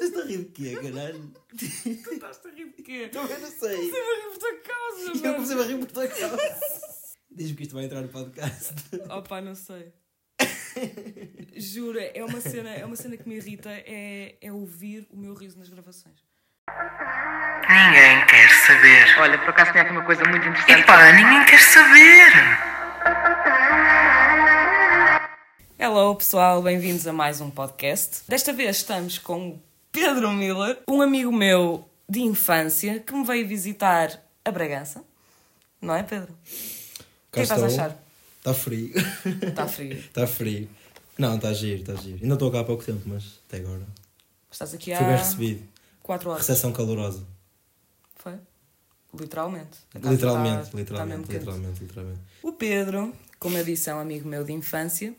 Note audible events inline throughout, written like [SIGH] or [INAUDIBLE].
Estás a rir de quê, caralho? Tu estás a rir de quê? Também não sei. Comecei a rir por tua causa, mano. Eu comecei a rir por tua causa. Diz-me que isto vai entrar no podcast. Opa, não sei. Jura, é uma cena, é uma cena que me irrita é, é ouvir o meu riso nas gravações. Ninguém quer saber. Olha, por acaso tinha aqui uma coisa muito interessante. Epá, ninguém quer saber. Hello pessoal, bem-vindos a mais um podcast. Desta vez estamos com o Pedro Miller, um amigo meu de infância que me veio visitar a Bragança. Não é, Pedro? O que é que estás a achar? Está frio. Está frio. Está [LAUGHS] frio. Não, está giro, está giro. Ainda estou cá há pouco tempo, mas até agora. Estás aqui Fui bem há recebido. 4 horas. Recepção calorosa. Literalmente. Literalmente, está- está literalmente, quente. literalmente, literalmente. O Pedro, como eu disse, é um amigo meu de infância,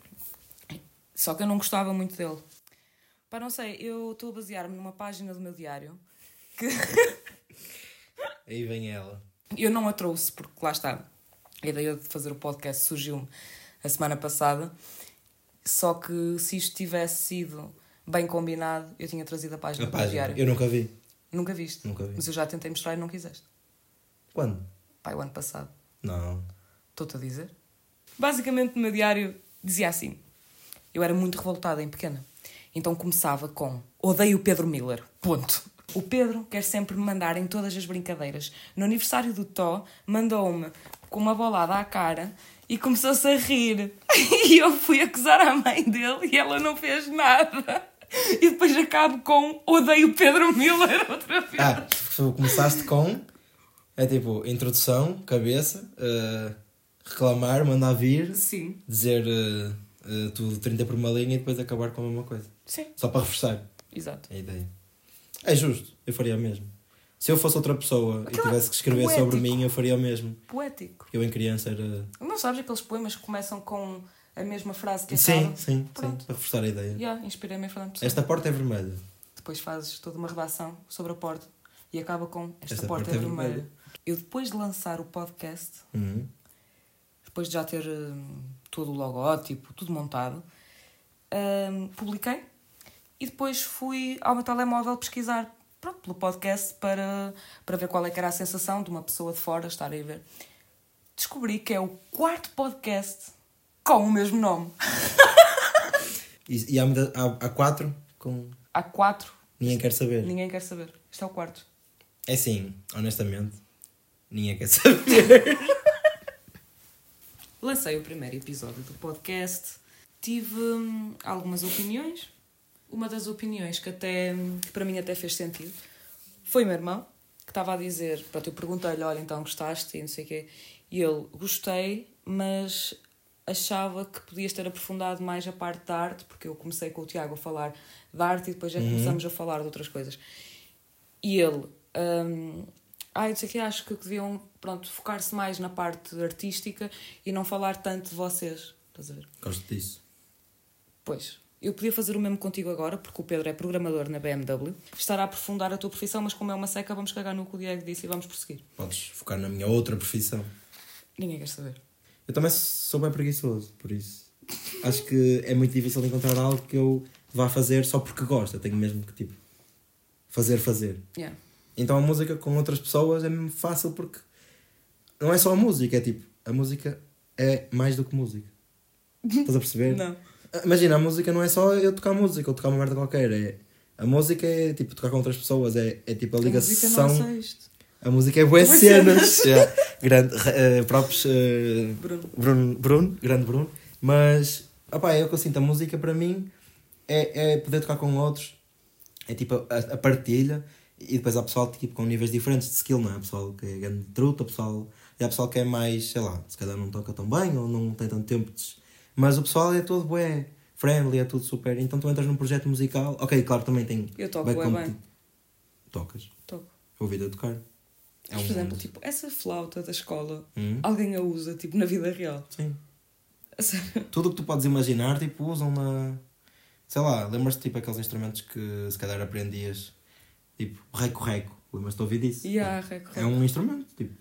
só que eu não gostava muito dele. Pá, não sei, eu estou a basear-me numa página do meu diário que [LAUGHS] Aí vem ela. eu não a trouxe, porque lá está, a ideia de fazer o podcast surgiu-me a semana passada, só que se isto tivesse sido bem combinado, eu tinha trazido a página A do meu página. diário. Eu nunca vi. Nunca viste? Nunca vi. Mas eu já tentei mostrar e não quiseste. Quando? Pai, o ano passado. Não. Estou-te a dizer. Basicamente, no meu diário dizia assim: eu era muito revoltada em pequena. Então começava com: odeio o Pedro Miller. Ponto. O Pedro quer sempre me mandar em todas as brincadeiras. No aniversário do Tó, mandou-me com uma bolada à cara e começou-se a rir. [LAUGHS] E eu fui acusar a mãe dele e ela não fez nada. E depois acabo com: odeio o Pedro Miller [LAUGHS] outra vez. Ah, tu começaste com. É tipo, introdução, cabeça, eh, reclamar, mandar vir, Sim, dizer eh, eh, tudo 30 por uma linha e depois acabar com a mesma coisa. sim, Só para reforçar exato. a ideia. É justo, eu faria o mesmo. Se eu fosse outra pessoa e Aquilo é tivesse que escrever poético. sobre mim, eu faria o mesmo. Poético. Eu em criança era. Não sabes aqueles poemas que começam com a mesma frase que Sim, acaba? sim, sim, Pronto. para reforçar a ideia. Yeah, inspirei-me em Fernando Pessoa. Esta porta é vermelha. Depois fazes toda uma redação sobre a porta e acaba com esta, Esta porta, porta é é vermelha. vermelha. Eu depois de lançar o podcast, Uhum. depois de já ter hum, todo o logótipo, tudo montado, hum, publiquei e depois fui ao meu telemóvel pesquisar pronto, pelo podcast para, para ver qual é que era a sensação de uma pessoa de fora estar a ver. Descobri que é o quarto podcast com o mesmo nome. E, e há, há, há quatro com. Há quatro, Ninguém quer saber. ninguém quer saber. Este é o quarto. É sim, honestamente. Ninguém quer saber. [LAUGHS] Lancei o primeiro episódio do podcast, tive hum, algumas opiniões. Uma das opiniões que até que para mim até fez sentido foi o meu irmão, que estava a dizer, pronto, eu perguntei-lhe, olha, então gostaste e não sei o quê, e ele, gostei, mas achava que podias ter aprofundado mais a parte da arte, porque eu comecei com o Tiago a falar da arte e depois já começamos a falar de outras coisas. E ele, hum, ah, eu disse aqui, acho que deviam, pronto, focar-se mais na parte artística e não falar tanto de vocês. Estás a ver? Gosto disso. Pois, eu podia fazer o mesmo contigo agora, porque o Pedro é programador na BMW. Estar a aprofundar a tua profissão, mas como é uma seca, vamos cagar no que o Diego disse e vamos prosseguir. Podes focar na minha outra profissão. Ninguém quer saber. Eu também sou bem preguiçoso, por isso. Acho que é muito difícil encontrar algo que eu vá fazer só porque gosto. Eu tenho mesmo que, tipo, fazer, fazer. Yeah. Então a música com outras pessoas é mesmo fácil porque não é só a música, é tipo, a música é mais do que música. Estás a perceber? [LAUGHS] Não. Imagina, a música não é só eu tocar música ou tocar uma merda qualquer. É, a música é tipo tocar com outras pessoas, é, é tipo a A música ligação. não isto. A música é boas Boas cenas. cenas. [LAUGHS] Yeah. Grande, uh, próprios. eh, Bruno. Bruno, Bruno, grande Bruno. Mas, opá, é o que eu sinto. A música para mim é, é poder tocar com outros, é tipo a, a partilha. E depois há pessoal tipo, com níveis diferentes de skill, não é? Há pessoal que é grande truta, pessoal, e há pessoal que é mais, sei lá, se calhar não toca tão bem ou não tem tanto tempo. De... Mas o pessoal é todo bué, friendly, é tudo super. Então tu entras num projeto musical, ok, claro, também tem. Eu toco bué bem. Tocas. Toco. Eu ouvi-te a tocar. É Mas, por um- exemplo, tipo, essa flauta da escola, Hum? alguém a usa, tipo, na vida real. Sim. [LAUGHS] Tudo o que tu podes imaginar, tipo, usam na. Sei lá, lembras-te tipo aqueles instrumentos que se calhar aprendias, tipo, reco-reco. Lembras-te de ouvir disso? Yeah, reco, É reco. um instrumento, tipo.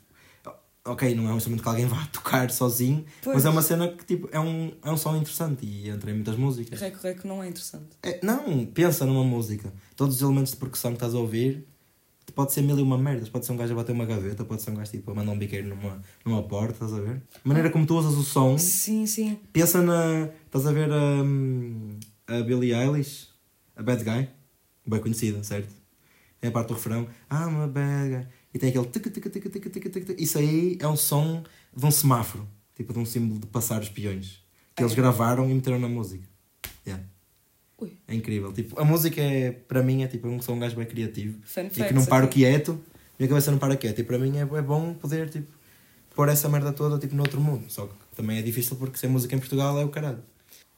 ok, não é um instrumento que alguém vá [LAUGHS] tocar sozinho, Pois. mas é uma cena que tipo, é um, é um som interessante e entra em muitas músicas. Rec, rec não é interessante. É, não, pensa numa música. Todos os elementos de percussão que estás a ouvir pode ser mil e uma merdas. Pode ser um gajo a bater uma gaveta, pode ser um gajo tipo, a mandar um biqueiro numa, numa porta, estás a ver? A maneira como tu usas o som, Sim, sim. pensa na. Estás a ver a, a Billie Eilish, a Bad Guy, bem conhecida, certo? É a parte do refrão, I'm a bad guy. E tem aquele tic tic tic tic tic tic. Isso aí é um som de um semáforo, tipo de um símbolo de passar os peões. Que eles É. gravaram e meteram na música. Yeah. Ui. É incrível. Tipo, a música é, para mim é tipo um som um gajo bem criativo Fun e que facts não paro aqui. quieto, minha cabeça não para quieto. E para mim é, é bom poder tipo, pôr essa merda toda tipo, no outro mundo. Só que também é difícil porque ser música em Portugal é o caralho.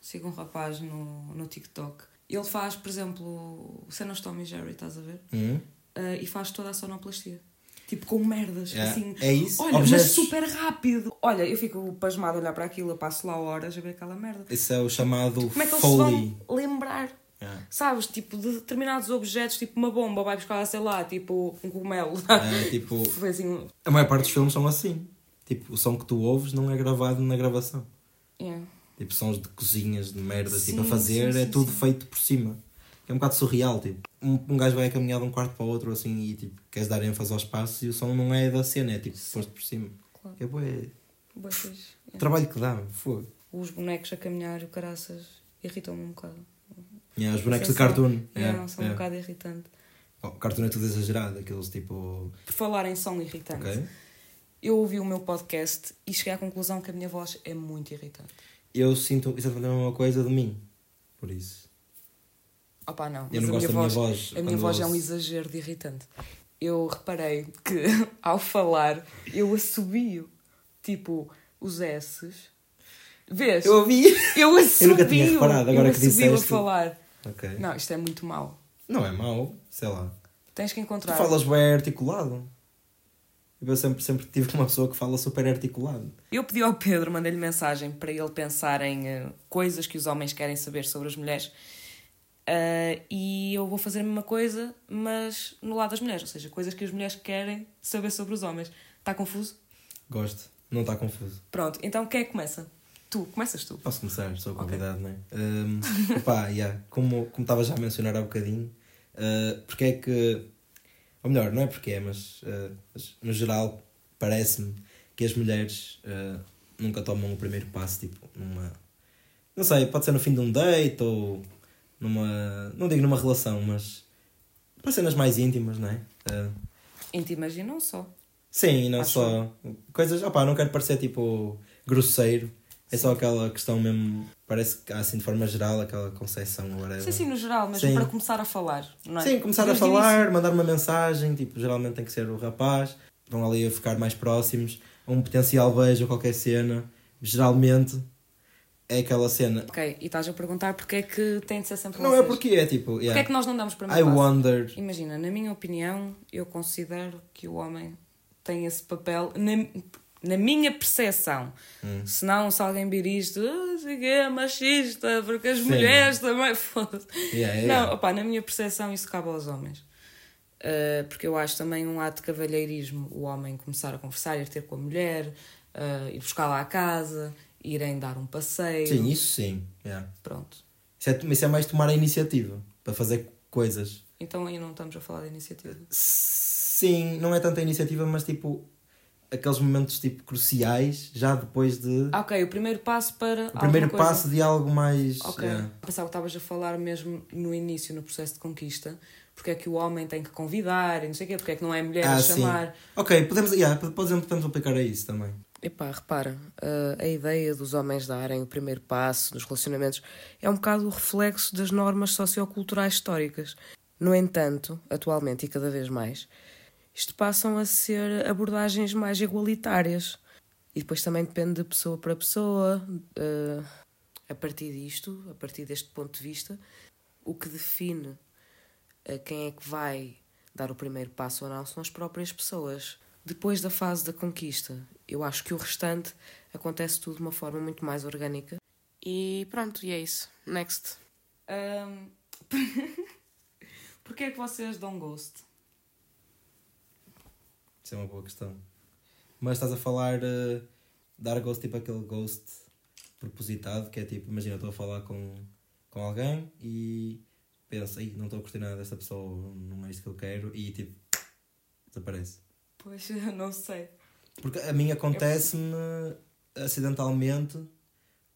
Sigo um rapaz no, no TikTok. Ele faz, por exemplo, cenas Tom e Jerry, estás a ver? Hum? Ah, e faz toda a sonoplastia. Tipo, com merdas, É, assim. é isso, Olha, objetos. mas super rápido. Olha, eu fico pasmado a olhar para aquilo, eu passo lá horas a ver aquela merda. Esse é o chamado Como é que eles se Foley. vão lembrar? É. Sabes, tipo, de determinados objetos, tipo uma bomba, vai buscar, sei lá, tipo um cogumelo. É, tipo, [LAUGHS] assim, a maior parte dos filmes são assim. Tipo, o som que tu ouves não é gravado na gravação. yeah. Tipo, sons de cozinhas, de merda, Sim, tipo, a fazer, sim, é sim, tudo sim. feito por cima. É um bocado surreal, tipo. Um, um gajo vai a caminhar de um quarto para o outro, assim, e tipo, queres dar ênfase ao espaço e o som não é da cena, é tipo, posto por cima. Claro. É bué, Bué fixe. o trabalho que dá, fogo. Os bonecos a caminhar e o caraças irritam-me um bocado. Yeah, os bonecos de são- cartoon. Yeah, Yeah, são um bocado irritante. Oh, cartoon é tudo exagerado, aqueles tipo. Por falar em som irritante, Ok. eu ouvi o meu podcast e cheguei à conclusão que a minha voz é muito irritante. Eu sinto exatamente a mesma coisa de mim. Por isso. Opá, não. Eu mas não a minha da minha voz, voz. A minha voz é um exagero de irritante. Eu reparei que [LAUGHS] ao falar eu assobio tipo os S's. Vês? Eu ouvi! Eu assobio. [LAUGHS] Eu nunca tinha reparado, agora eu que assobio a disseste. falar. Não, isto é muito mau. Não é mau, sei lá. Tens que Tu encontrar. falas bem articulado. Eu sempre, sempre tive uma pessoa que fala super articulado. Eu pedi ao Pedro, mandei-lhe mensagem para ele pensar em eh, coisas que os homens querem saber sobre as mulheres. Ah, e eu vou fazer a mesma coisa, mas no lado das mulheres, ou seja, coisas que as mulheres querem saber sobre os homens. Está confuso? Gosto. Não está confuso. Pronto, então quem é que começa? Tu, começas tu. Posso começar, sou convidado, não é? [LAUGHS] Um, opá, yeah, como como estava já a mencionar há bocadinho, uh, porque é que. Ou melhor, não é porque é, mas, uh, mas no geral parece-me que as mulheres uh, nunca tomam o primeiro passo, tipo, numa. Não sei, pode ser no fim de um date ou numa. Não digo numa relação, mas. para cenas mais íntimas, não é? Uh, Íntimas e não só. Sim, e não Acho só. Coisas. Opá, não quero parecer tipo grosseiro. É só aquela questão mesmo. Parece que há assim de forma geral aquela concepção agora. Sim, sim, no geral, mas Sim. para começar a falar, não é? Sim, começar a Desde o falar, mandar uma mensagem, tipo, geralmente tem que ser o rapaz, vão ali a ficar mais próximos, um potencial beijo ou qualquer cena, geralmente é aquela cena. Ok, e estás a perguntar porque é que tem de ser sempre Não é vocês. porque é tipo, yeah. é que nós não damos para I wonder. Imagina, na minha opinião, eu considero que o homem tem esse papel, na, na minha percepção. Hum. Se não, se alguém vir isto, que é machista, porque as Sim. mulheres também. [LAUGHS] Foda-se. Yeah, Não, opá, na minha percepção, isso cabe aos homens. Uh, porque eu acho também um ato de cavalheirismo o homem começar a conversar, ir ter com a mulher, uh, ir buscá-la à casa, irem dar um passeio. Sim, isso sim. yeah. Pronto. Isso, é, isso é mais tomar a iniciativa para fazer coisas. Então aí não estamos a falar de iniciativa. Sim, não é tanta iniciativa, mas tipo aqueles momentos tipo cruciais já depois de Ah, ok, o primeiro passo para. o primeiro coisa. passo de algo mais Ok. yeah. Pensava que estavas a falar mesmo no início, no processo de conquista, porque é que o homem tem que convidar e não sei o quê, porque é que não é a mulher a Ah, sim. chamar. Ok, podemos, yeah, podemos, podemos aplicar a isso também. Epá, repara, uh, a ideia dos homens darem o primeiro passo nos relacionamentos é um bocado o reflexo das normas socioculturais históricas. No entanto, atualmente e cada vez mais, isto passam a ser abordagens mais igualitárias. E depois também depende de pessoa para pessoa. uh, a partir disto, a partir deste ponto de vista, o que define uh, quem é que vai dar o primeiro passo ou não são as próprias pessoas. Depois da fase da conquista, eu acho que o restante acontece tudo de uma forma muito mais orgânica. E pronto, e é isso. Next. Ahm, [LAUGHS] Porquê é que vocês dão ghost? Isso é uma boa questão. Mas estás a falar eh, dar ghost, tipo aquele ghost propositado, que é tipo, imagina, estou a falar com, com alguém e penso, "Ih, não estou a curtir nada desta pessoa, não é isto que eu quero, e tipo, desaparece. Pois, [LAUGHS] não sei. Porque a mim acontece-me acidentalmente,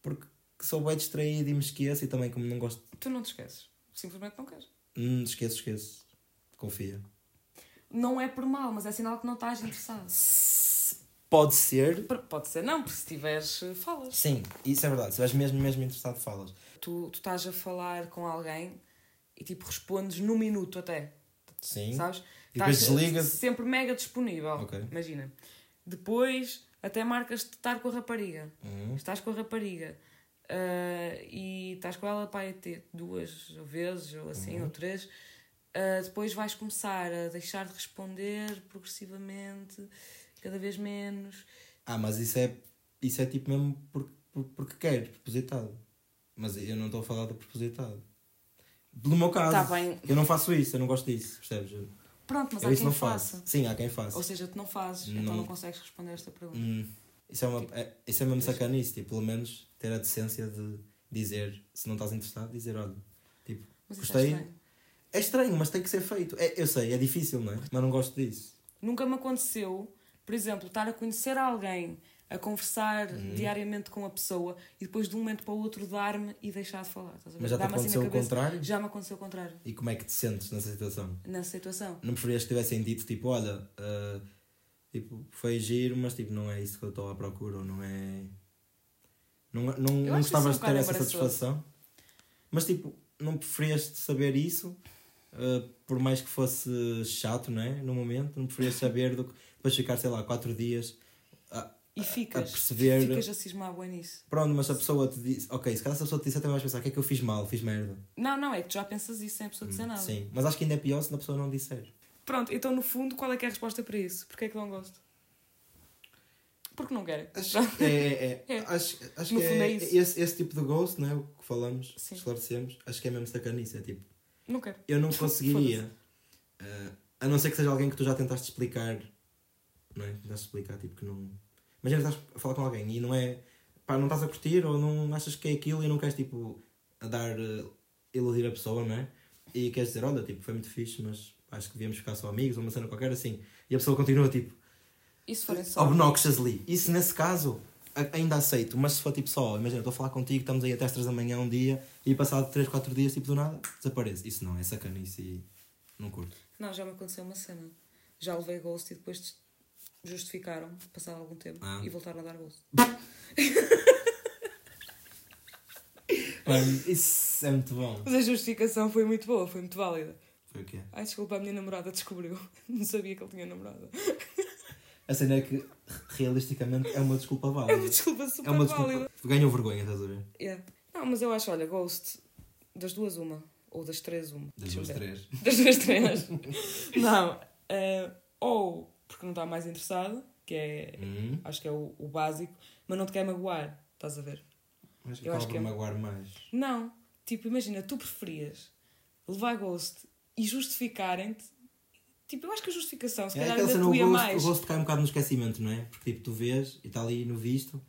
porque sou bem distraído e me esqueço, e também como não gosto, Tu não te esqueces. Simplesmente não queres. hum, esqueço, esqueço, confia. Não é por mal, mas é sinal que não estás interessado. Pode ser, P- Pode ser não, porque se tiveres, eh, falas. sim, isso é verdade, se estiveres mesmo, mesmo interessado, falas. Tu, tu estás a falar com alguém e tipo respondes num minuto até. Sim. Sabes? E depois Estás desligas. Sempre mega disponível. Ok. Imagina. Depois até marcas de estar com a rapariga. Uhum. Estás com a rapariga ah, e estás com ela para ter duas vezes ou assim, Uhum. ou três. Ah, depois vais começar a deixar de responder progressivamente, cada vez menos. Ah, mas isso é, isso é tipo mesmo porque, porque, porque quer, propositado. Mas eu não estou a falar do propositado. No meu caso, Tá eu não faço isso, eu não gosto disso, percebes? Pronto, mas eu há quem não faça. faço. Sim, há quem faça. Ou seja, tu não fazes, então Não. não consegues responder esta pergunta. Hum, isso, é uma, é, isso é mesmo sacanice, tipo, pelo menos ter a decência de dizer, se não estás interessado, dizer, olha, tipo, é gostei. É estranho, mas tem que ser feito. É, eu sei, é difícil, não é? Mas não gosto disso. Nunca me aconteceu, por exemplo, estar a conhecer alguém, a conversar Uhum. diariamente com a pessoa e depois de um momento para o outro dar-me e deixar de falar. Mas já te assim aconteceu o cabeça. contrário? Já me aconteceu o contrário, E como é que te sentes nessa situação? nessa situação. Não preferias que tivessem dito tipo, olha, ah, tipo, foi giro, mas tipo, não é isso que eu estou à procura, ou não é. Não, não, não gostavas de ter essa satisfação. Mas tipo, não preferias saber isso, ah, por mais que fosse chato, não é? No momento, não preferias saber do que depois ficar, sei lá, quatro dias a, E ficas, a perceber. ficas a cismar bué nisso. Pronto, mas a pessoa te diz, ok, se calhar se a pessoa te disse até vais pensar, o que é que eu fiz mal, fiz merda. Não, não, é que tu já pensas isso sem a pessoa dizer nada. Hum, Sim, mas acho que ainda é pior se a pessoa não disser. Pronto, então no fundo, qual é que é a resposta para isso? Porquê é que não gosto? Porque não querem. Acho, é, é, é. [LAUGHS] É. Acho, acho No que fundo é, é isso. esse, esse tipo de ghost, não é? O que falamos, Sim. esclarecemos, acho que é mesmo sacanice. É tipo, Não quero. eu não conseguiria, eh, a não ser que seja alguém que tu já tentaste explicar, não é? Tentaste explicar, tipo, que não. Imagina que estás a falar com alguém e não é. pá, não estás a curtir ou não achas que é aquilo e não queres, tipo, a dar. eh, iludir a pessoa, não é? E queres dizer, olha, tipo, foi muito fixe, mas acho que devíamos ficar só amigos ou uma cena qualquer assim. E a pessoa continua, tipo, se forem só. obnoxiously. Isso nesse caso ainda aceito, mas se for tipo só, imagina, estou a falar contigo, estamos aí até às 3 da manhã um dia e passado 3, 4 dias, tipo do nada, desaparece. Isso não, é sacanice e não curto. Não, já me aconteceu uma cena. Já levei ghost e depois justificaram, passado algum tempo, Ah. e voltaram a dar ghost. [LAUGHS] Mano, isso é muito bom. Mas a justificação foi muito boa, foi muito válida. Foi o quê? Ai, desculpa, a minha namorada descobriu. [LAUGHS] Não sabia que ele tinha namorada. A cena é que realisticamente é uma desculpa É válida. uma desculpa super É uma válida. desculpa. Ganhou vergonha, estás a ver? Yeah. Não, mas eu acho, olha, Ghost, das duas uma. Ou das três uma. Das duas, três. [LAUGHS] Das duas três. [LAUGHS] não. eh, ou porque não está mais interessado, que é, Hum, acho que é o, o básico, mas não te quer magoar, estás a ver? mas Eu acho que é- magoar mais. Não. Tipo, imagina, tu preferias levar Ghost e justificarem-te. Tipo, eu acho que a justificação, se É calhar, ainda o doía gosto, mais. o gosto cai um bocado no esquecimento, não é? Porque tipo, tu vês e está ali no visto,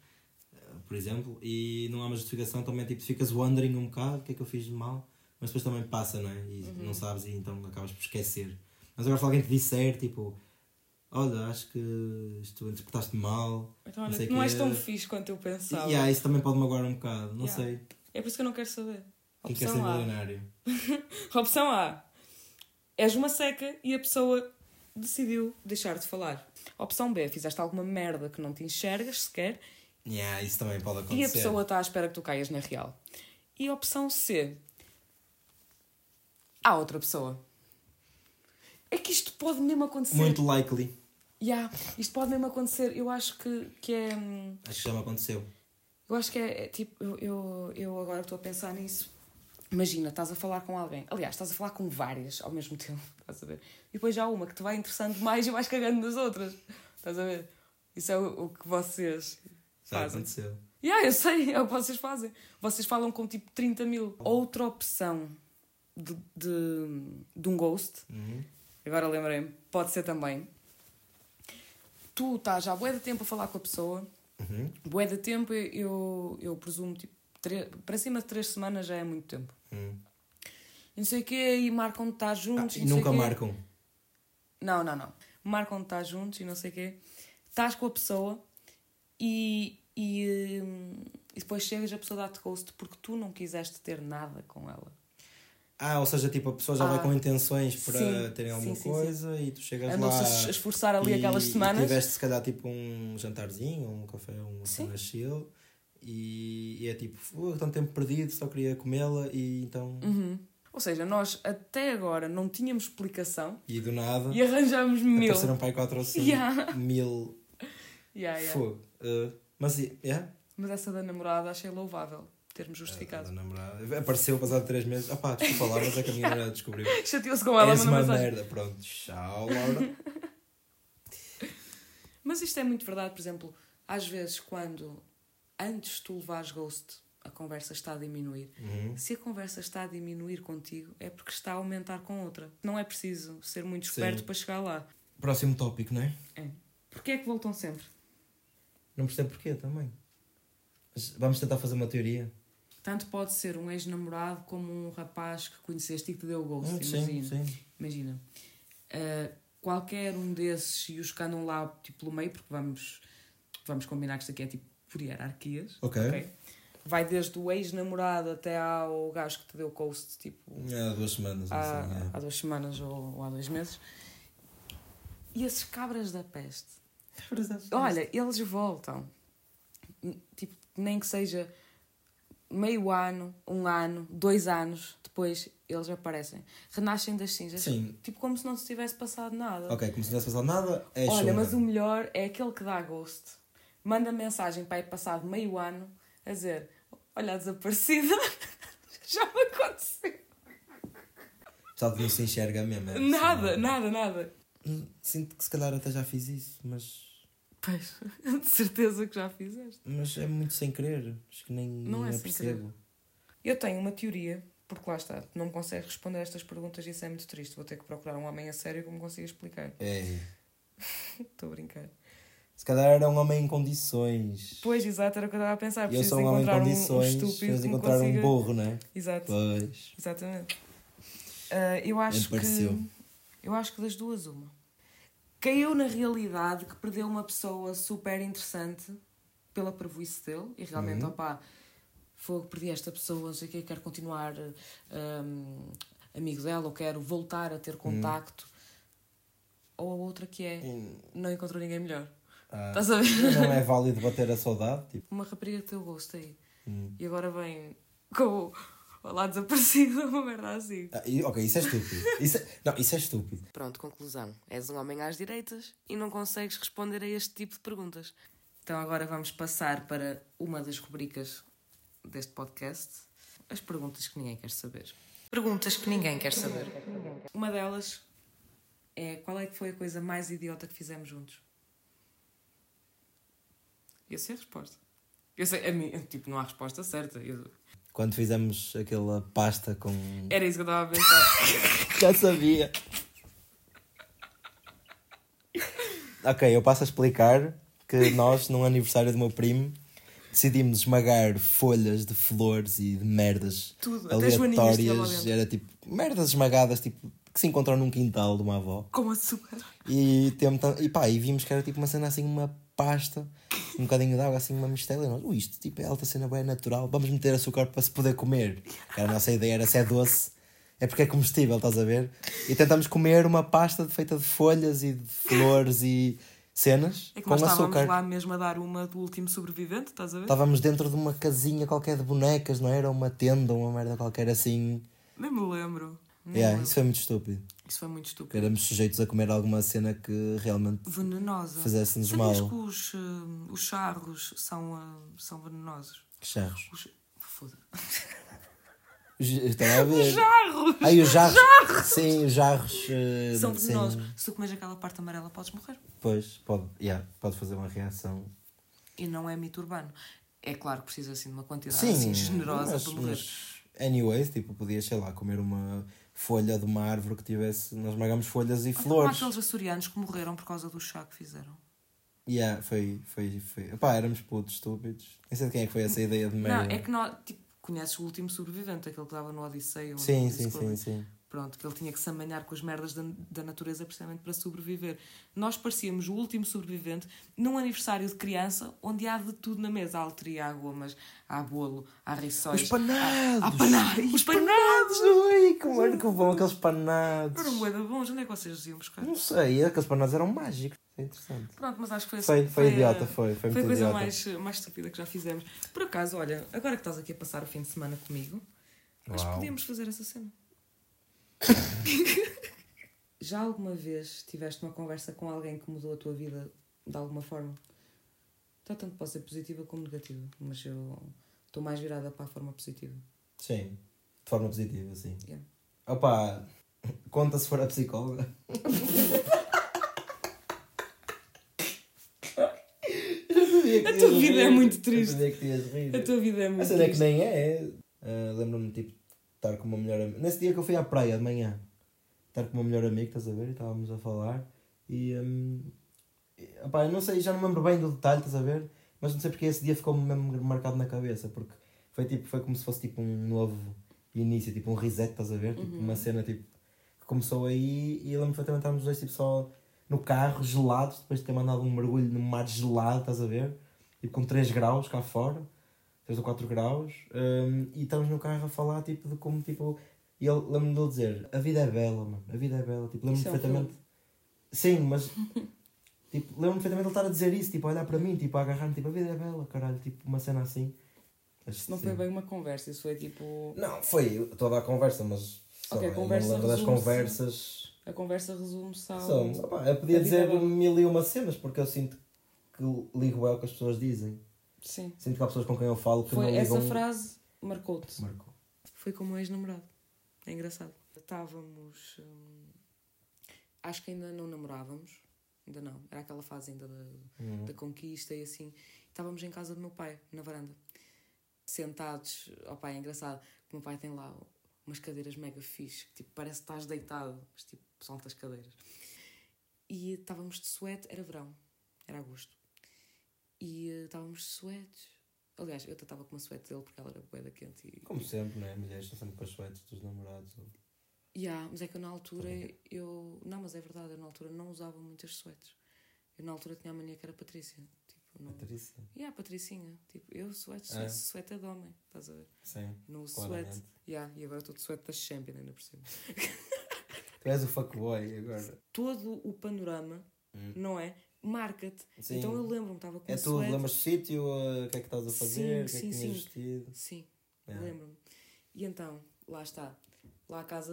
eh, por exemplo, e não há uma justificação, também tipo, tu ficas wondering um bocado o que é que eu fiz de mal, mas depois também passa, não é? E Uhum. não sabes e então acabas por esquecer. Mas agora se alguém te disser, tipo, olha, acho que isto interpretaste mal, Então, não sei não és tão fixe quanto eu e, pensava. yeah, isso também pode magoar um bocado, não Yeah. sei. É por isso que eu não quero saber. Quem quer Opção ser A. milionário? [LAUGHS] Opção A. És uma seca e a pessoa decidiu deixar de falar. Opção B. Fizeste alguma merda que não te enxergas sequer Yeah, isso também pode acontecer. e a pessoa está à espera que tu caias na real. E opção C. Há outra pessoa. É que isto pode mesmo acontecer. Muito likely. Yeah, isto pode mesmo acontecer. Eu acho que, que é. hum, Acho que já me aconteceu. Eu acho que é, é tipo, eu, eu, eu agora estou a pensar nisso. Imagina, estás a falar com alguém. Aliás, estás a falar com várias ao mesmo tempo. [LAUGHS] Estás a ver? E depois já há uma que te vai interessando mais e vais cagando nas outras. Estás a ver? Isso é o, o que vocês Já fazem. aconteceu. Yeah, eu sei, é o que vocês fazem. Vocês falam com tipo 30 mil. Outra opção de, de, de um ghost, Uhum. agora lembrei-me, pode ser também. tu estás já bué de tempo a falar com a pessoa, Uhum. bué de tempo, eu, eu presumo, tipo, para cima de três semanas já é muito tempo. Hum. E não sei o quê, e marcam de estar Ah, juntos. e não sei nunca marcam. Não, não, não. Marcam de estar juntos e não sei o quê. Estás com a pessoa e, e, hum, e depois chegas e a pessoa dá-te ghost porque tu não quiseste ter nada com ela. Ah, ou seja, tipo, a pessoa já Ah, vai com intenções para sim, terem alguma sim, sim. coisa e tu chegas Andou-se lá. a esforçar ali e- aquelas semanas. E tiveste, se calhar, tipo, um jantarzinho, um café, uma Sim. chill. E, e é tipo, "Fu, tanto tempo perdido, só queria comê-la e então. Uhum. Ou seja, nós até agora não tínhamos explicação E do nada. e arranjamos mil. Apareceram para aí 4 ou 5 Yeah. mil. Yeah, yeah. Fogo. Uh, mas, yeah. Mas essa da namorada achei louvável termos justificado. namorada. Apareceu passado 3 meses. Ah pá, desculpa lá, mas é que a minha [LAUGHS] namorada descobriu. Chateou-se com ela, És mandou uma mensagem. merda. Pronto, tchau, Laura. [LAUGHS] Mas isto é muito verdade, por exemplo, às vezes quando antes tu levares ghost, a conversa está a diminuir. Uhum. Se a conversa está a diminuir contigo, é porque está a aumentar com outra. Não é preciso ser muito esperto Sim. para chegar lá. Próximo tópico, não é? É. Porquê é que voltam sempre? Não percebo porquê também. Mas vamos tentar fazer uma teoria. Tanto pode ser um ex-namorado como um rapaz que conheceste e que te deu ghost. Hum, sim, imagina. sim. Imagina. Uh, qualquer um desses e os que andam lá tipo, pelo meio, porque vamos, vamos combinar que isto aqui é tipo por hierarquias. Ok. Vai desde o ex-namorado até ao gajo que te deu ghost, tipo, Há duas semanas, há, assim. é. há duas semanas ou, ou há dois meses. E esses cabras da peste, olha, eles voltam. Tipo, nem que seja meio ano, um ano, dois anos depois, eles aparecem. Renascem das cinzas. Sim. Tipo, como se não se tivesse passado nada. Ok, como se não tivesse passado nada, é Olha, chunga. mas o melhor é aquele que dá ghost. Manda mensagem para aí passado meio ano a dizer: Olha, a desaparecida. [LAUGHS] Já me aconteceu. Pessoal que não se enxerga mesmo. é. Nada, nada, nada. Hum, Sinto que se calhar até já fiz isso, mas, Pois, [LAUGHS] de certeza que já fizeste. mas é muito sem querer. Acho que nem, Não nem é percebo. Eu tenho uma teoria, porque lá está, não me consegues responder a estas perguntas e isso é muito triste. Vou ter que procurar um homem a sério que me consiga explicar. É. [LAUGHS] Estou a brincar. Se calhar era um homem em condições. Pois, exato, era o que eu estava a pensar. E eu Preciso sou um homem em encontrar um, um condições. Preciso que encontrar consiga... um burro, não é? Exato. Pois. Exatamente. Ah, eu acho que. Eu acho que das duas, uma. Caiu na realidade que perdeu uma pessoa super interessante pela prejuízo dele e realmente, Uhum. opá, foi perdi esta pessoa, não sei o quê, quero continuar hum, amigo dela ou quero voltar a ter contacto. Ou a outra que é Hum, não encontrou ninguém melhor. Ah, Estás a ver? não é válido bater a saudade? Tipo, Uma rapariga que teu gosto aí. hum. E agora vem com o lá desaparecido, [LAUGHS] uma merda assim. Ah, e- ok, isso é estúpido. Isso é- não, isso é estúpido. Pronto, conclusão. És um homem às direitas e não consegues responder a este tipo de perguntas. Então agora vamos passar para uma das rubricas deste podcast. As perguntas que ninguém quer saber. Perguntas que ninguém quer saber. Uma delas é qual é que foi a coisa mais idiota que fizemos juntos? Eu sei a resposta. Eu sei, a mim, tipo, não há resposta certa. Eu- Quando fizemos aquela pasta com. Era isso que eu estava a pensar. [LAUGHS] Já sabia. ok, eu passo a explicar que nós, num aniversário do meu primo, decidimos esmagar folhas de flores e de merdas Tudo, aleatórias. Era tipo merdas esmagadas tipo, que se encontram num quintal de uma avó. Com açúcar. E, tenta, e pá, e vimos que era tipo uma cena assim, uma pasta, um bocadinho de água, assim, uma mistela. E nós, "Ui, isto tipo, é alta cena bem natural, vamos meter açúcar para se poder comer. Que a nossa ideia era se é doce, é porque é comestível, estás a ver? E tentamos comer uma pasta feita de folhas e de flores e cenas É que com nós estávamos açúcar. lá mesmo a dar uma do último sobrevivente, estás a ver? Estávamos dentro de uma casinha qualquer de bonecas, não era? Uma tenda, uma merda qualquer assim. Nem me lembro. Yeah, isso foi muito estúpido. Isso foi muito Que estúpido. éramos sujeitos a comer alguma cena que realmente Venenosa. Fizesse-nos Sabias mal. que os, hum, os charros são, hum, são venenosos? charros. Os... Foda. Estava a [LAUGHS] ver. Jarros! Ai, os jarros. Sim, os jarros. eh, São venenosos. Se tu comes aquela parte amarela, podes morrer. Pois, pode, yeah, pode fazer uma reação. E não é mito urbano. É claro que precisa assim de uma quantidade Sim, assim generosa mas, para morrer. mas anyways, tipo, podias, sei lá, comer uma folha de uma árvore que tivesse. Nós esmagamos folhas e Há flores. aqueles açorianos que morreram por causa do chá que fizeram. Yeah, foi, foi, foi. Pá, éramos putos estúpidos. Nem sei de quem é que foi essa ideia de merda. Não, é que nós, tipo, conheces o último sobrevivente, aquele que estava no Odisseia. Sim, sim, sim, sim. Pronto, que ele tinha que se amanhar com as merdas da, da natureza precisamente para sobreviver. Nós parecíamos o último sobrevivente num aniversário de criança onde há de tudo na mesa. Há letria, há gomas, há bolo, há rissóis. Os panados! Há, há panados! Os panados! Ui, como era que bom aqueles panados! Eram de bons. Onde é que vocês iam buscar? Não sei, aqueles panados eram mágicos. É interessante. Pronto, mas acho que foi Foi, foi a- idiota, foi. Foi Foi a coisa idiota. mais, mais estúpida que já fizemos. Por acaso, olha, agora que estás aqui a passar o fim de semana comigo, acho que Uau. podíamos fazer essa cena. [LAUGHS] já alguma vez tiveste uma conversa com alguém que mudou a tua vida de alguma forma? Então, tanto pode ser positiva como negativa, mas eu estou mais virada para a forma positiva. Sim, de forma positiva, sim. Yeah. Opa, conta se for a psicóloga. A tua vida é muito triste. Eu sabia que. A tua vida é muito A cena é que triste. nem é. Ah, Lembro-me tipo, estar com uma melhor amiga. Nesse dia que eu fui à praia de manhã, estar com uma melhor amiga, estás a ver? E estávamos a falar. E. hum, e, opá, eu não sei, já não me lembro bem do detalhe, estás a ver? Mas não sei porque esse dia ficou-me mesmo marcado na cabeça. Porque foi, tipo, foi como se fosse tipo um novo início, tipo um reset, estás a ver? Tipo, uma cena tipo, que começou aí. E eu lembro perfeitamente estávamos os dois tipo, só no carro, gelados, depois de ter mandado um mergulho no mar gelado, estás a ver? Tipo, com 3 graus cá fora. 3 ou 4 graus, hum, e estamos no carro a falar tipo, de como tipo. E ele lembro-me de ele dizer: A vida é bela, mano, a vida é bela. Tipo, lembro-me é um perfeitamente. Sim, mas. [LAUGHS] tipo, lembro-me perfeitamente de ele estar a dizer isso, tipo, a olhar para mim, tipo, a agarrar-me, tipo, a vida é bela, caralho, tipo, uma cena assim. Isso não foi bem uma conversa, isso foi tipo. Não, foi toda a conversa, mas. Ok, eu conversa não das conversas. A conversa resume-se ao. Somos. Opá, eu podia a é dizer bela. mil e uma cenas, porque eu sinto que ligo é o que as pessoas dizem. Sim. Sinto que há pessoas com quem eu falo que Foi, não ligam. essa frase marcou-te. Marcou. Foi como um ex-namorado. É engraçado. Estávamos. hum, acho que ainda não namorávamos. Ainda não. Era aquela fase ainda da, Uhum. da conquista e assim. Estávamos em casa do meu pai, na varanda. Sentados. Ó pai, é engraçado. O meu pai tem lá umas cadeiras mega fixe. Que, tipo, parece que estás deitado. Mas tipo, são altas cadeiras. E estávamos de suete. Era verão. Era agosto. E eh, estávamos de suetes. Aliás, eu estava com uma suete dele porque ela era bué da quente. E, Como sempre, né? Mulheres estão sempre com as suetes dos namorados. Yeah, mas é que eu na altura eu. Não, mas é verdade, eu na altura não usava muitas suetes. Eu na altura tinha a mania que era Patrícia. Tipo, não. Patrícia. Yeah, Patricinha. Tipo, eu suete, É. suete é de homem, estás a ver? Sim. Claramente. suete. Yeah, e agora estou de suete da Champion ainda por cima. [LAUGHS] Tu és o fuckboy agora. Todo o panorama, Hum. não é? Marca-te. Sim. Então eu lembro-me, estava com É tudo, suete. lembras do sítio, uh, o que é que estás a fazer, o que é Sim, que sim, tinhas sim. vestido. Sim, É. lembro-me. E então, lá está. Lá a casa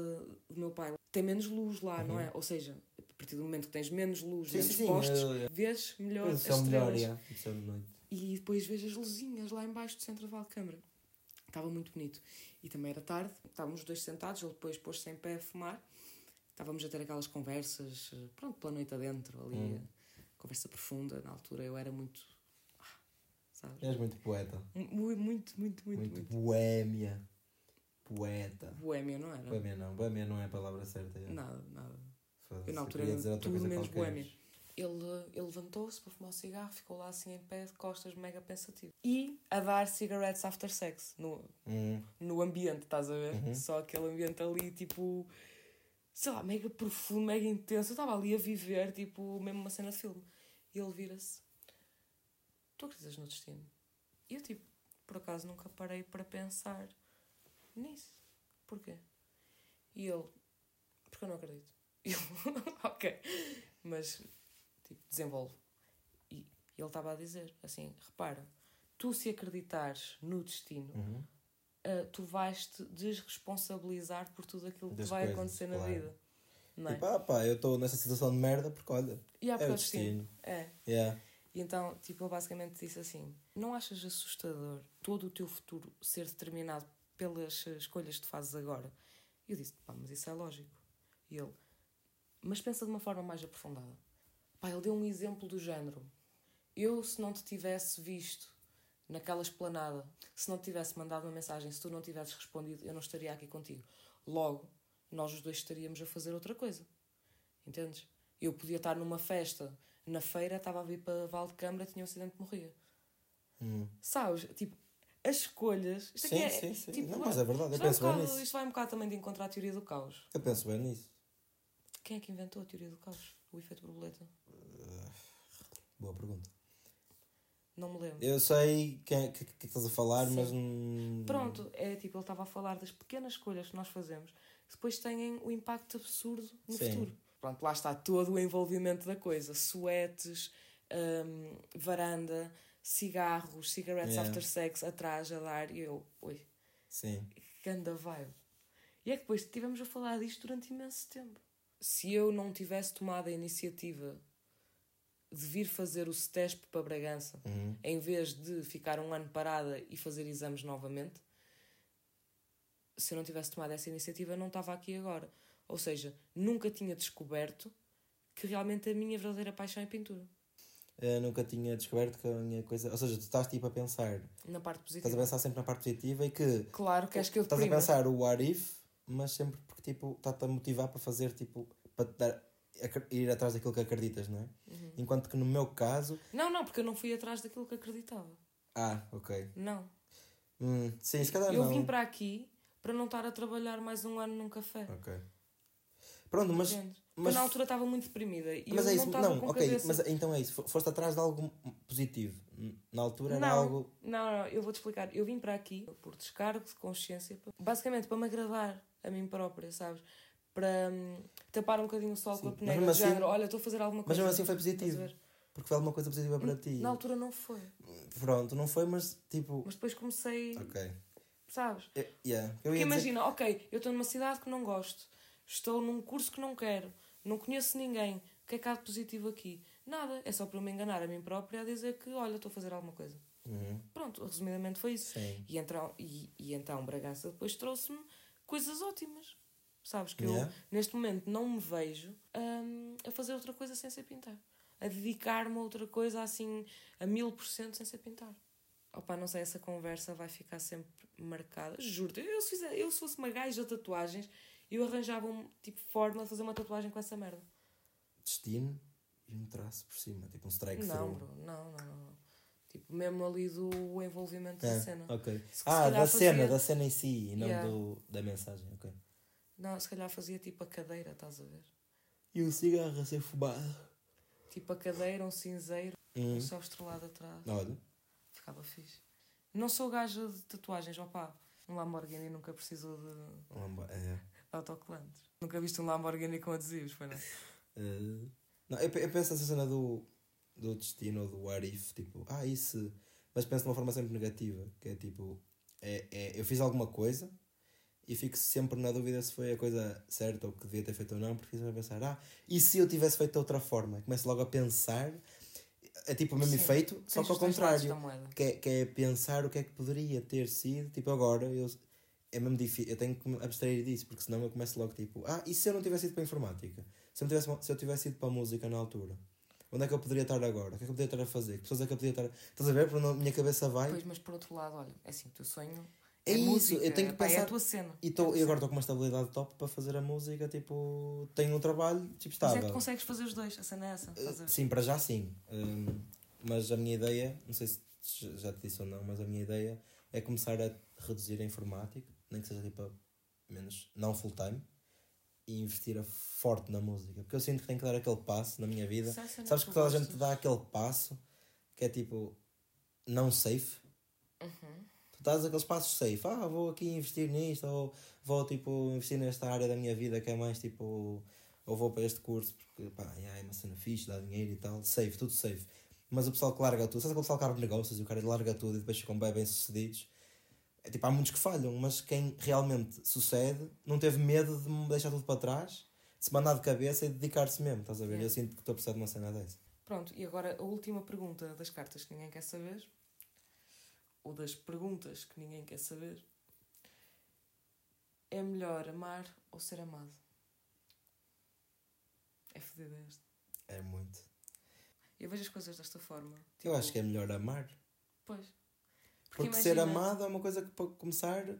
do meu pai tem menos luz lá, não é? Ou seja, a partir do momento que tens menos luz, Uhum. Sim, menos sim, sim, postes, eu- eu- vês melhor as é o melhor, estrelas. yeah. é. E depois vejo as luzinhas lá embaixo do centro de Valcâmara. Estava muito bonito. E também era tarde, estávamos os dois sentados, ele depois pôs-se em pé a fumar. Estávamos a ter aquelas conversas, eh, pronto, pela noite adentro, ali, Hum. Conversa profunda. Na altura eu era muito. ah, Sabes? És muito poeta. Muito, muito, muito, muito, Muito, boémia. Poeta. Boémia, não era? Boémia não, boémia não é a palavra certa. yeah. Nada, nada. Eu na altura era tudo menos boémia. Ele, ele levantou-se para fumar um cigarro, ficou lá assim em pé, de costas, mega pensativo. E a dar cigarettes after sex, no, Hum, no ambiente, estás a ver? Uhum. Só aquele ambiente ali, tipo, sei lá, mega profundo, mega intenso. Eu estava ali a viver, tipo, mesmo uma cena de filme. E ele vira-se: Tu acreditas no destino? E eu, tipo, por acaso nunca parei para pensar nisso. Porquê? E ele: Porque eu não acredito. [LAUGHS] E eu: Ok. Mas, tipo, desenvolve. E ele estava a dizer: Assim, repara, tu se acreditares no destino uhum. uh, tu vais-te desresponsabilizar por tudo aquilo que Das vai coisas, acontecer na claro. vida. Não é? Tipo, ah pá, eu estou nessa situação de merda porque olha, é o destino. É. Yeah. E então, tipo, eu basicamente disse assim: não achas assustador todo o teu futuro ser determinado pelas escolhas que tu fazes agora? E eu disse: pá, mas isso é lógico. E ele: mas pensa de uma forma mais aprofundada. Pá, ele deu um exemplo do género. Eu, se não te tivesse visto naquela esplanada, se não te tivesse mandado uma mensagem, se tu não tivesses respondido, eu não estaria aqui contigo. Logo, nós os dois estaríamos a fazer outra coisa. Entendes? Eu podia estar numa festa na feira, estava a vir para Val de Câmara, tinha um acidente e morria. Hum. Sabes? Tipo, as escolhas. Isto Sim, é, sim, sim. Tipo, Não, mas é verdade, eu vai um penso bem bocado- nisso. Isto vai um bocado também de encontrar a teoria do caos. Eu penso bem nisso. Quem é que inventou a teoria do caos? O efeito borboleta? Boa pergunta. Não me lembro. Eu sei quem é que, que, estás a falar, Sim. mas. Pronto, é tipo, ele estava a falar das pequenas escolhas que nós fazemos depois têm o impacto absurdo no Sim. futuro. Pronto, lá está todo o envolvimento da coisa: suetes, hum, varanda, cigarros, cigarettes Yeah. after sex atrás a dar. E eu, oi, Sim. que ganda vibe. E é que depois estivemos a falar disto durante imenso tempo. Se eu não tivesse tomado a iniciativa de vir fazer o STESP para Bragança, Uhum. em vez de ficar um ano parada e fazer exames novamente, se eu não tivesse tomado essa iniciativa, eu não estava aqui agora. Ou seja, nunca tinha descoberto que realmente a minha verdadeira paixão é pintura. Eu nunca tinha descoberto que a minha coisa. Ou seja, tu estás tipo a pensar. Na parte Estás a positiva. pensar sempre na parte positiva e que. Claro, queres que eu Estás a deprima. pensar o what if, mas sempre porque tipo está-te a motivar para fazer tipo. para te dar, ir atrás daquilo que acreditas, não é? Uhum. Enquanto que no meu caso. Não, não, porque eu não fui atrás daquilo que acreditava. Ah, ok. Não. Hum, sim, se calhar eu não. vim para aqui para não estar a trabalhar mais um ano num café. Ok. Pronto, mas. Mas na altura estava muito deprimida e mas é não isso, não, com ok, cabeça. mas então é isso. Fo- Foste atrás de algo positivo. Na altura era não, algo. não, não, eu vou-te explicar. Eu vim para aqui por descargo de consciência, basicamente para me agradar a mim própria, sabes? Para hum, tapar um bocadinho o sol Sim, com a mas peneira, de assim- género, olha, estou a fazer alguma Mas coisa. mesmo assim foi positivo. Porque foi alguma coisa positiva para ti. Na altura não foi, Pronto, não foi, mas tipo. mas depois comecei, Ok. Sabes? Eh, Yeah. Porque ia dizer- imagina, ok, eu estou numa cidade que não gosto, estou num curso que não quero, não conheço ninguém, o que é que há de positivo aqui? Nada, é só para eu me enganar a mim própria a dizer que, olha, estou a fazer alguma coisa. Uhum. Pronto, resumidamente foi isso. Sim. E então, e, e então Bragança depois trouxe-me coisas ótimas. Sabes que Yeah. eu, neste momento, não me vejo hum, a fazer outra coisa sem ser pintar. A dedicar-me a outra coisa assim a mil por cento sem ser pintar. Opa, não sei, essa conversa vai ficar sempre marcada. Juro-te, eu, se fizer- eu se fosse uma gaja de tatuagens, eu arranjava um tipo forma de fazer uma tatuagem com essa merda. Destino e um traço por cima, tipo um strike Não, through. bro, não, não, não. não. Tipo, mesmo ali do envolvimento da É, cena. ok. Se- Ah, da cena, fazia- da cena em si e não Yeah. do, da mensagem, ok. Não, se calhar fazia tipo a cadeira, estás a ver? E o cigarro a ser fumado. Tipo a cadeira, um cinzeiro, Hum. um céu estrelado atrás. Olha, Ficava fixe. Não sou gaja de tatuagens, opá. Um Lamborghini nunca precisou de, de lamba- é. autocolantes. Nunca viste um Lamborghini com adesivos, foi não? [LAUGHS] Eh, não, eu, eu penso essa cena do, do destino ou do what if, tipo, ah, isso. Mas penso de uma forma sempre negativa, que é tipo, é, é, eu fiz alguma coisa e fico sempre na dúvida se foi a coisa certa ou que devia ter feito ou não, porque fico sempre a pensar, ah, e se eu tivesse feito de outra forma? Começo logo a pensar, é tipo o mesmo Sim. efeito, só que ao contrário. Que é, que é pensar o que é que poderia ter sido, tipo, agora eu. É mesmo difícil, eu tenho que me abstrair disso, porque senão eu começo logo tipo, ah, e se eu não tivesse ido para a informática? Se eu, tivesse, se eu tivesse ido para a música na altura? Onde é que eu poderia estar agora? O que é que eu poderia estar a fazer? Que pessoas é que eu poderia estar. Estás a ver? Para onde a minha cabeça vai. Pois, mas por outro lado, olha, é assim, o teu sonho É é, isso, música, eu tenho que pá, é pensar- a tua cena. E, É tô, tua e agora estou com uma estabilidade top para fazer a música, tipo, tenho um trabalho tipo, Mas é estável. que consegues fazer os dois, a cena é essa. a ver? Sim, para já sim. Hum, mas a minha ideia, não sei se já te disse ou não, mas a minha ideia é começar a reduzir a informática, nem que seja tipo a menos, não full time, e investir a forte na música. Porque eu sinto que tenho que dar aquele passo na minha vida. É Sabes que toda a gente dá aquele passo que é tipo não safe. Uhum. Tu dás aqueles passos safe, ah, vou aqui investir nisto, ou vou tipo investir nesta área da minha vida que é mais tipo, ou vou para este curso porque pá, é uma cena fixe, dá dinheiro e tal, safe, tudo safe. Mas o pessoal que larga tudo, sabes aquele pessoal que abre negócios e o cara larga tudo e depois ficam bem bem sucedidos? É tipo, há muitos que falham, mas quem realmente sucede não teve medo de me deixar tudo para trás, de se mandar de cabeça e dedicar-se mesmo, estás a ver? Yeah. Eu sinto que estou a precisar de uma cena dessa. Pronto, e agora a última pergunta das cartas que ninguém quer saber, ou das perguntas que ninguém quer saber, é melhor amar ou ser amado? É fodido este. É muito. Eu vejo as coisas desta forma. Eu acho que é melhor amar. Pois. Porque, imagina- ser amado é uma coisa que para começar.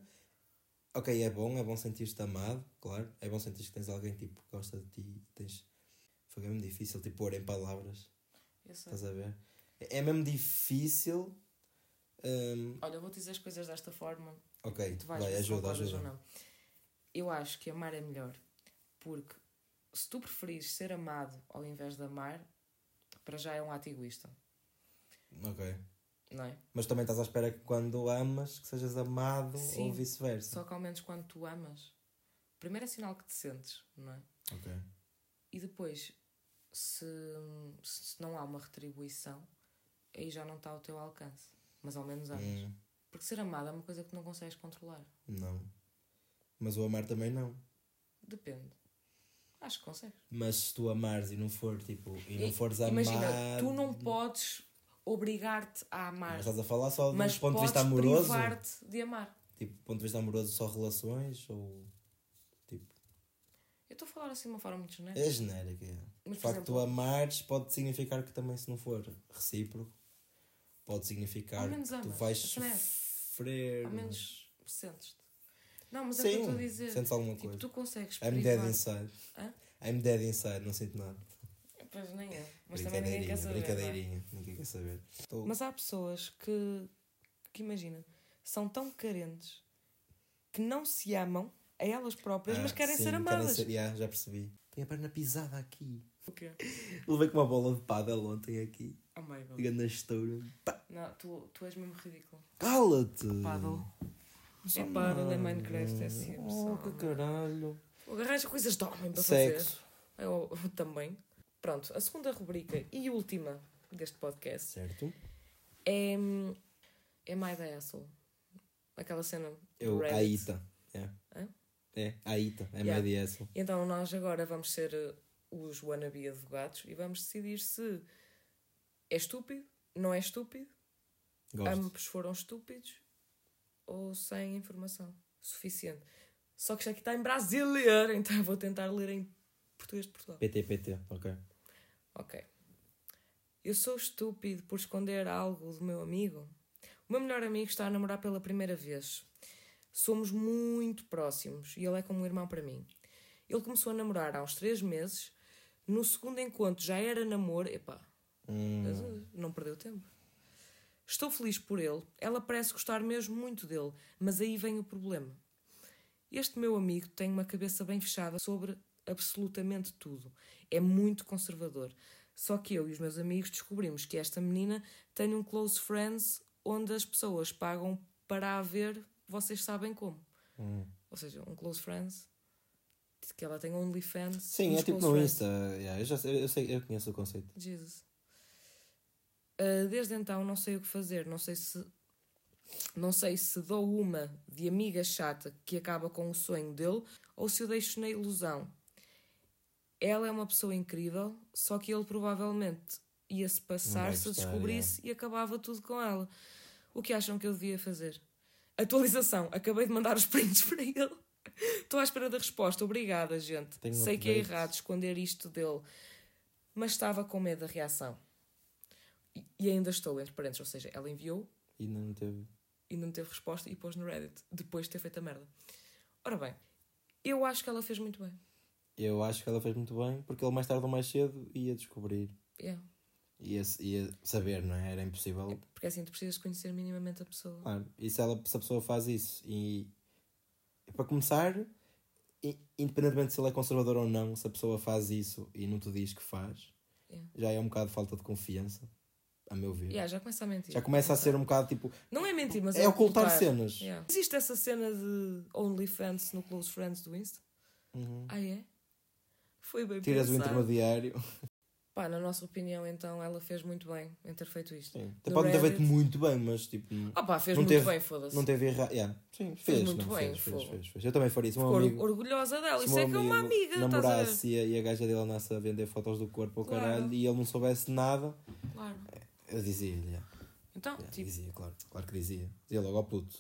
Ok, é bom, é bom sentir-te amado, claro. É bom sentir que tens alguém tipo, que gosta de ti tens. Foi mesmo difícil tipo, pôr em palavras. Eu sei. Estás a ver? É mesmo difícil. Hum, Olha, eu vou dizer as coisas desta forma ok, tu vais vai, ajuda, ajuda. ou não. Eu acho que amar é melhor. Porque se tu preferires ser amado ao invés de amar, para já é um ato egoísta. Ok. Não é? Mas também estás à espera que quando amas que sejas amado Sim, ou vice-versa. Só que ao menos quando tu amas, primeiro é sinal que te sentes, não é? Ok. E depois, se, se não há uma retribuição, aí já não está ao teu alcance. Mas ao menos amas. Hum, Porque ser amado é uma coisa que não consegues controlar. não. Mas o amar também não. Depende. Acho que consegues. Mas se tu amares e não for tipo e não fores amado. Imagina, tu não podes obrigar-te a amar. Mas estás a falar só do ponto de vista amoroso? privar-te de amar. Tipo, do ponto de vista amoroso, só relações ou. Tipo. Eu estou a falar assim de uma forma muito genérica. É genérica. É. Mas, o facto de tu amares pode significar que também, se não for recíproco, pode significar que tu vais é sofrer. Ao menos sentes-te. Não, mas é o que eu Sim, estou a dizer. sentes alguma tipo, coisa. tu consegues I'm dead privar. inside. Hã? I'm dead inside, não sinto nada. Pois nem eu. Mas também ninguém quer saber. não é? brincadeirinha. Ninguém quer saber. Estou- Mas há pessoas que, que imagina, são tão carentes que não se amam a elas próprias, Ah, mas querem sim, ser amadas. ser- yeah, já percebi. Tem a perna pisada aqui. O quê? Levei com uma bola de pádel ontem aqui. Oh my god. Ligando na estoura. Pá, Não, tu, tu és mesmo ridículo. Cala-te! Paddle. Só É paddle, é. Minecraft, é assim. Oh, que caralho. Arranja coisas de homem para Sexo. fazer. Eu, eu também. Pronto, a segunda rubrica e última deste podcast Certo? é. É My the Asshole. Aquela cena. Eu, Reddit. a Ita. É. Hã? É, a Ita. É Yeah. yeah. essa. Então nós agora vamos ser os wannabe advogados e vamos decidir se é estúpido, não é estúpido, Gosto. ambos foram estúpidos ou sem informação suficiente. Só que isto aqui está em brasileiro, então vou tentar ler em português de Portugal. PT, PT. Ok. Ok. Eu sou estúpido por esconder algo do meu amigo. O meu melhor amigo está a namorar pela primeira vez. Somos muito próximos e ele é como um irmão para mim. Ele começou a namorar há uns três meses. No segundo encontro já era namoro. Epá, Hum, não perdeu tempo. Estou feliz por ele. Ela parece gostar mesmo muito dele. Mas aí vem o problema. Este meu amigo tem uma cabeça bem fechada sobre absolutamente tudo. É muito conservador. Só que eu e os meus amigos descobrimos que esta menina tem um close friends onde as pessoas pagam para a ver, vocês sabem como. hum. Ou seja, um close friends que ela tem OnlyFans. Sim, é tipo no. Insta. Yeah, eu, já sei, eu, sei, eu conheço o conceito. Jesus. Uh, desde então não sei o que fazer, não sei se não sei se dou uma de amiga chata que acaba com o sonho dele ou se o deixo na ilusão. Ela é uma pessoa incrível, só que ele provavelmente ia-se passar se descobrisse e acabava tudo com ela. O que acham que eu devia fazer? Atualização. Acabei de mandar os prints [LAUGHS] para ele. Estou à espera da resposta. Obrigada, gente. Tenho Sei que é errado esconder isto dele, mas estava com medo da reação. E, e ainda estou, entre parênteses, ou seja, ela enviou, E ainda não teve. ainda não teve resposta e pôs no Reddit, depois de ter feito a merda. Ora bem, eu acho que ela fez muito bem. Eu acho que ela fez muito bem, porque ele mais tarde ou mais cedo ia descobrir. Yeah. Ia, ia saber, não é? Era impossível. Porque assim, tu precisas conhecer minimamente a pessoa. Claro. E se, ela, se a pessoa faz isso e. Para começar, independentemente se ele é conservador ou não, se a pessoa faz isso e não te diz que faz, Yeah. já é um bocado de falta de confiança, a meu ver. Yeah, já começa a mentir. Já começa a ser um bocado tipo. Não é mentir, mas É é, ocultar cenas. Yeah. Existe essa cena de OnlyFans no Close Friends do Insta? Ah, é? Foi bem Uhum. Tiras o pensado. intermediário. [LAUGHS] Pá, na nossa opinião, então, ela fez muito bem em ter feito isto. Sim. No Pode não ter feito muito bem, mas tipo. Ah pá, fez muito teve- bem, foda-se. Não teve errado. Yeah. Sim, fez, muito não, bem, fez, fez, fez, fez. Eu também faria isso. Amigo, orgulhosa dela. se Isso é que é uma amiga, ver? namorasse e a, e a gaja dele andasse a vender fotos do corpo ao Claro. caralho e ele não soubesse nada, Claro. eu dizia-lhe. Yeah. Então, Yeah, tipo, Dizia, claro. Claro que dizia. Dizia logo ao puto.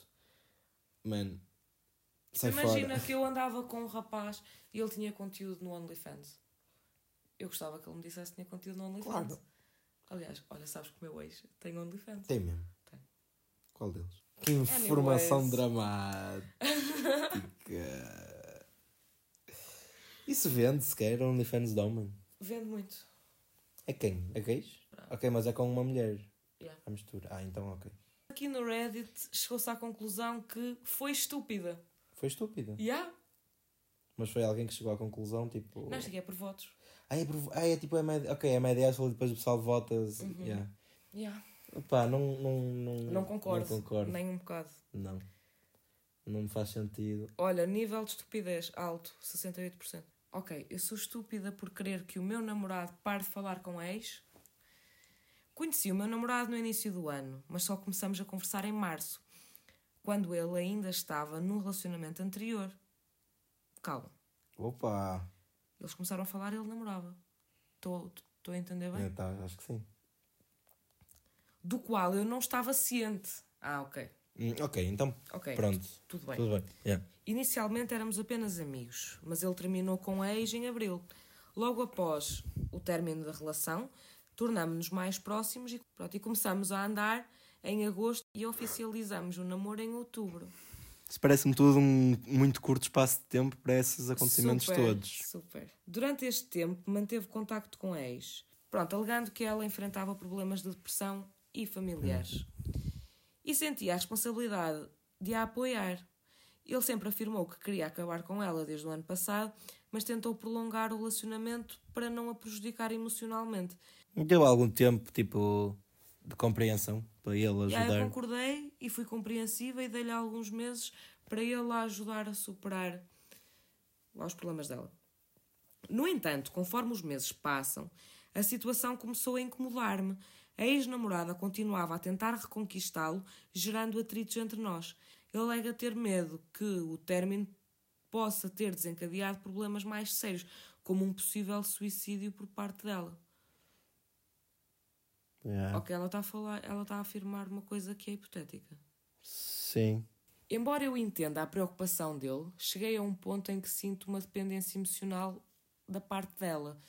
Mano. Sai imagina fora. que eu andava com um rapaz e ele tinha conteúdo no OnlyFans. Eu gostava que ele me dissesse que tinha conteúdo no OnlyFans. Claro. Aliás, olha, sabes que o meu ex tem OnlyFans. Tem mesmo. Tem. Qual deles? Que informação Anyways. dramática. Isso vende sequer OnlyFans de homem. Vende muito. É quem? É gays? Ok, mas é com uma mulher. Yeah. A mistura. Ah, então ok. Aqui no Reddit chegou-se à conclusão que foi estúpida. Foi estúpida. Yeah? Mas foi alguém que chegou à conclusão, tipo. Não, aqui é por votos. Ah, é, por- ah, é tipo a média. Ok, a média é só depois o pessoal vota. Yeah. Yeah. Pá, não, não, não, Não concordo. Não concordo. Nem um bocado. Não. Não me faz sentido. Olha, nível de estupidez alto, 68%. Ok, eu sou estúpida por querer que o meu namorado pare de falar com a ex. Conheci o meu namorado no início do ano, mas só começamos a conversar em março, quando ele ainda estava no relacionamento anterior. Calma. Opa! Eles começaram a falar e ele namorava. Estou a entender bem? É, tá, acho que sim. Do qual eu não estava ciente. Ah, ok. Hum, ok, então. Ok. Pronto. Tudo bem. Tudo bem. Yeah. Inicialmente éramos apenas amigos, mas ele terminou com a ex em abril. Logo após o término da relação, tornámos-nos mais próximos e, pronto, e começamos a andar em agosto e oficializamos o namoro em outubro. Isso parece-me tudo um muito curto espaço de tempo para esses acontecimentos Super, todos. Super. Durante este tempo manteve contacto com a ex. Pronto, alegando que ela enfrentava problemas de depressão e familiares. E sentia a responsabilidade de a apoiar. Ele sempre afirmou que queria acabar com ela desde o ano passado, mas tentou prolongar o relacionamento para não a prejudicar emocionalmente. Deu algum tempo, tipo, de compreensão para ele E aí eu ajudar. concordei e fui compreensiva e dei-lhe alguns meses para ele a ajudar a superar lá os problemas dela. No entanto, conforme os meses passam, a situação começou a incomodar-me. A ex-namorada continuava a tentar reconquistá-lo, gerando atritos entre nós. Ele alega ter medo que o término possa ter desencadeado problemas mais sérios, como um possível suicídio por parte dela. Yeah. Ok, ela está a falar, ela está a afirmar uma coisa que é hipotética. Sim. Embora eu entenda a preocupação dele, cheguei a um ponto em que sinto uma dependência emocional da parte dela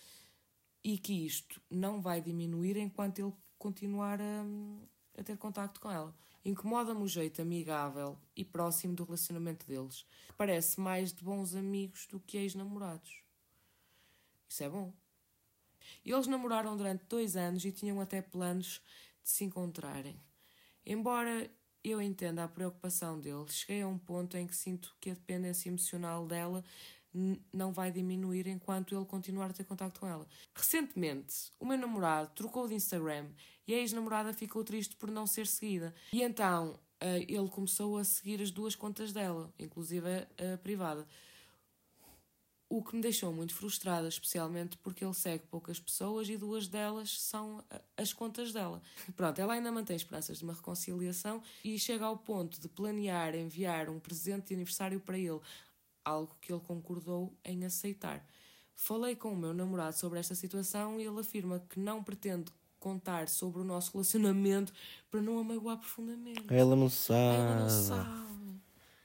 e que isto não vai diminuir enquanto ele continuar a, a ter contacto com ela. Incomoda-me o jeito amigável e próximo do relacionamento deles, que parece mais de bons amigos do que ex-namorados. Isso é bom. Eles namoraram durante dois anos e tinham até planos de se encontrarem. Embora eu entenda a preocupação dele, cheguei a um ponto em que sinto que a dependência emocional dela não vai diminuir enquanto ele continuar a ter contato com ela. Recentemente, o meu namorado trocou de Instagram e a ex-namorada ficou triste por não ser seguida. E então eh, ele começou a seguir as duas contas dela, inclusive a privada. O que me deixou muito frustrada, especialmente porque ele segue poucas pessoas e duas delas são a- as contas dela. Pronto, ela ainda mantém esperanças de uma reconciliação e chega ao ponto de planear enviar um presente de aniversário para ele, algo que ele concordou em aceitar. Falei com o meu namorado sobre esta situação e ele afirma que não pretende contar sobre o nosso relacionamento para não a magoar profundamente. Ela não sabe. Ela não sabe.